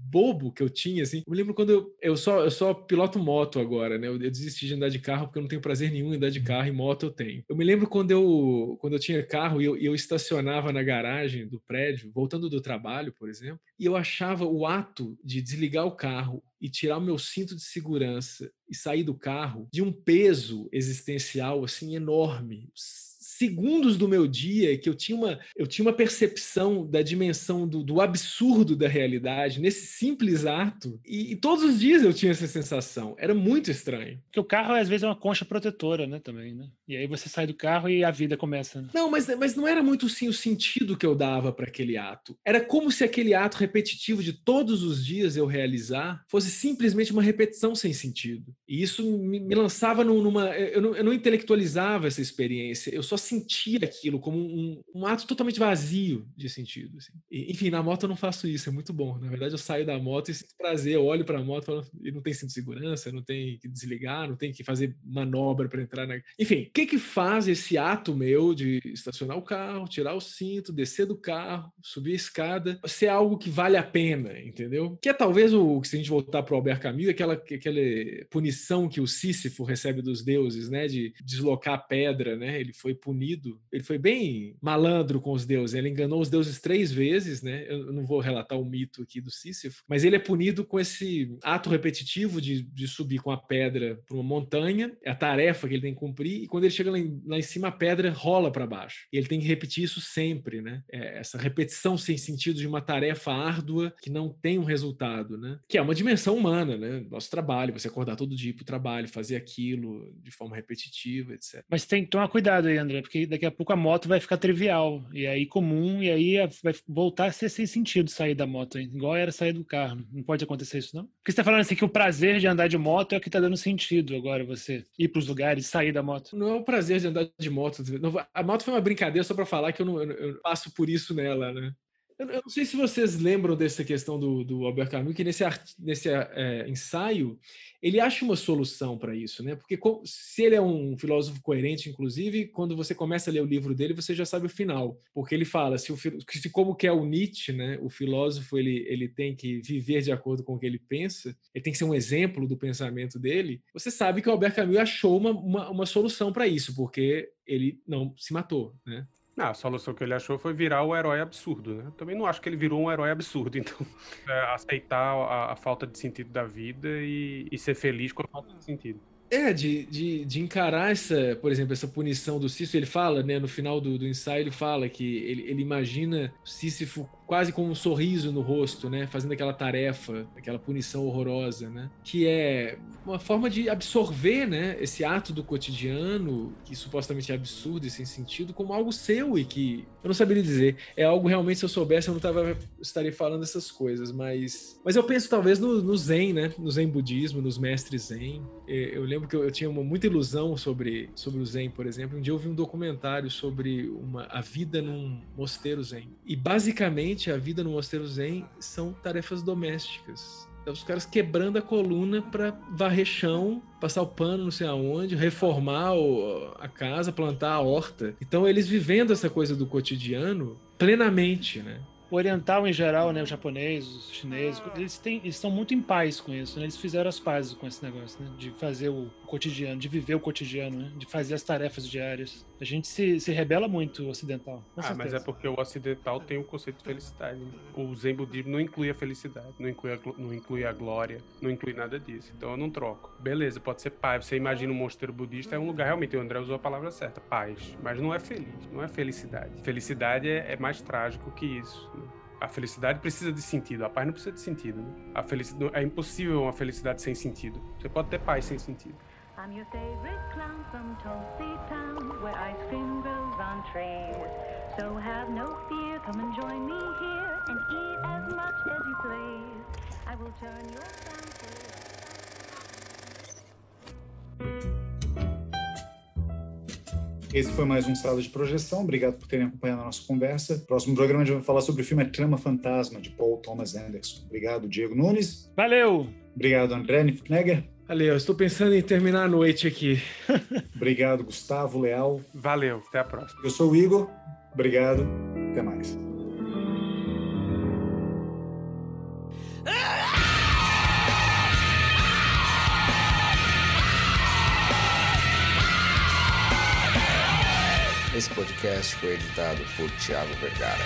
bobo que eu tinha assim. Eu me lembro quando eu, eu só eu só piloto moto agora, né? Eu, eu, desisti de andar de carro porque eu não tenho prazer nenhum em andar de carro e moto eu tenho. Eu me lembro quando eu quando eu tinha carro e eu, eu estacionava na garagem do prédio, voltando do trabalho, por exemplo, e eu achava o ato de desligar o carro e tirar o meu cinto de segurança e sair do carro de um peso existencial assim enorme segundos do meu dia que eu tinha uma, eu tinha uma percepção da dimensão do, do absurdo da realidade nesse simples ato. E, e, todos os dias eu tinha essa sensação. Era muito estranho. Porque o carro, às vezes, é uma concha protetora, né? Também, né? E aí você sai do carro e a vida começa. Né? Não, mas, mas não era muito sim o sentido que eu dava para aquele ato. Era como se aquele ato repetitivo de todos os dias eu realizar fosse simplesmente uma repetição sem sentido. E isso me, me lançava numa. Eu não, eu não intelectualizava essa experiência, eu só sentia aquilo como um, um ato totalmente vazio de sentido. Assim. E, enfim, na moto eu não faço isso, é muito bom. Na verdade, eu saio da moto e sinto prazer, eu olho para a moto falo, e não tem cinto de segurança, não tem que desligar, não tem que fazer manobra para entrar na. Enfim, o que que faz esse ato meu de estacionar o carro, tirar o cinto, descer do carro, subir a escada, ser algo que vale a pena, entendeu? Que é talvez o que se a gente voltar para o Albert Camus, aquela, aquela punição que o Sísifo recebe dos deuses, né, de deslocar a pedra, né? Ele foi punido, ele foi bem malandro com os deuses, ele enganou os deuses três vezes, né? Eu não vou relatar o mito aqui do Sísifo, mas ele é punido com esse ato repetitivo de, de subir com a pedra para uma montanha, é a tarefa que ele tem que cumprir, e quando ele chega lá em, lá em cima, a pedra rola para baixo. E ele tem que repetir isso sempre, né? É essa repetição sem sentido de uma tarefa árdua que não tem um resultado, né? Que é uma dimensão humana, né? Nosso trabalho, você acordar todo dia para o trabalho, fazer aquilo de forma repetitiva, etc. Mas tem que tomar cuidado aí, André, porque daqui a pouco a moto vai ficar trivial, e aí comum, e aí vai voltar a ser sem sentido sair da moto, hein? igual era sair do carro. Não pode acontecer isso, não? Porque você tá falando assim que o prazer de andar de moto é o que tá dando sentido agora, você ir para os lugares, sair da moto. Não é o prazer de andar de moto. A moto foi uma brincadeira só para falar que eu não eu, passo por isso nela, né? Eu, não sei se vocês lembram dessa questão do, do Albert Camus, que nesse, nesse é, ensaio ele acha uma solução para isso, né? Porque se ele é um filósofo coerente, inclusive, quando você começa a ler o livro dele, você já sabe o final, porque ele fala se, o, se como que é o Nietzsche, né? O filósofo ele, ele tem que viver de acordo com o que ele pensa, ele tem que ser um exemplo do pensamento dele. Você sabe que o Albert Camus achou uma, uma, uma solução para isso, porque ele não se matou, né? Não, a solução que ele achou foi virar o herói absurdo, né? Também não acho que ele virou um herói absurdo, então é aceitar a, a, falta de sentido da vida e, e ser feliz com a falta de sentido. É, de, de, de, encarar essa, por exemplo, essa punição do Sísifo, ele fala, né, no final do, do ensaio, ele fala que ele, ele imagina Sísifo quase com um sorriso no rosto, né, fazendo aquela tarefa, aquela punição horrorosa, né, que é uma forma de absorver, né, esse ato do cotidiano, que supostamente é absurdo e sem sentido, como algo seu e que, eu não saberia dizer, é algo realmente, se eu soubesse, eu não tava, estaria falando essas coisas, mas, mas eu penso talvez no, no Zen, né, no Zen budismo, nos mestres Zen, eu lembro lembro que eu, eu, tinha uma, muita ilusão sobre, sobre o Zen, por exemplo. Um dia eu vi um documentário sobre uma, a vida num mosteiro Zen. E basicamente a vida no mosteiro Zen são tarefas domésticas. Então, os caras quebrando a coluna para varrer chão, passar o pano não sei aonde, reformar a casa, plantar a horta. Então eles vivendo essa coisa do cotidiano plenamente, né? O oriental em geral, né, o japonês, os chineses, eles, têm, eles estão muito em paz com isso, né? Eles fizeram as pazes com esse negócio, né? De fazer o cotidiano, de viver o cotidiano, né? De fazer as tarefas diárias. A gente se, se rebela muito o ocidental. Ah, mas é porque o ocidental tem o um conceito de felicidade. Né? O Zen budismo não inclui a felicidade, não inclui a, não inclui a glória, não inclui nada disso. Então eu não troco. Beleza, pode ser paz. Você imagina um mosteiro budista, é um lugar realmente, o André usou a palavra certa, paz. Mas não é feliz, não é felicidade. Felicidade é, é mais trágico que isso. Né? A felicidade precisa de sentido, a paz não precisa de sentido. Né? A felicidade, é impossível uma felicidade sem sentido. Você pode ter paz sem sentido. I'm your favorite clown from Tulsi Town, where ice cream grows on trees. So have no fear, come and join me here and eat as much as you please. I will turn your frown Esse foi mais um Sala de Projeção. Obrigado por terem acompanhado a nossa conversa. Próximo programa a gente vai falar sobre o filme Trama Fantasma, de Paul Thomas Anderson. Obrigado, Diego Nunes. Valeu! Obrigado, André Niffnegger. Valeu, estou pensando em terminar a noite aqui. Obrigado, Gustavo Leal. Valeu, até a próxima. Eu sou o Igor. Obrigado, até mais. Esse podcast foi editado por Thiago Vergara.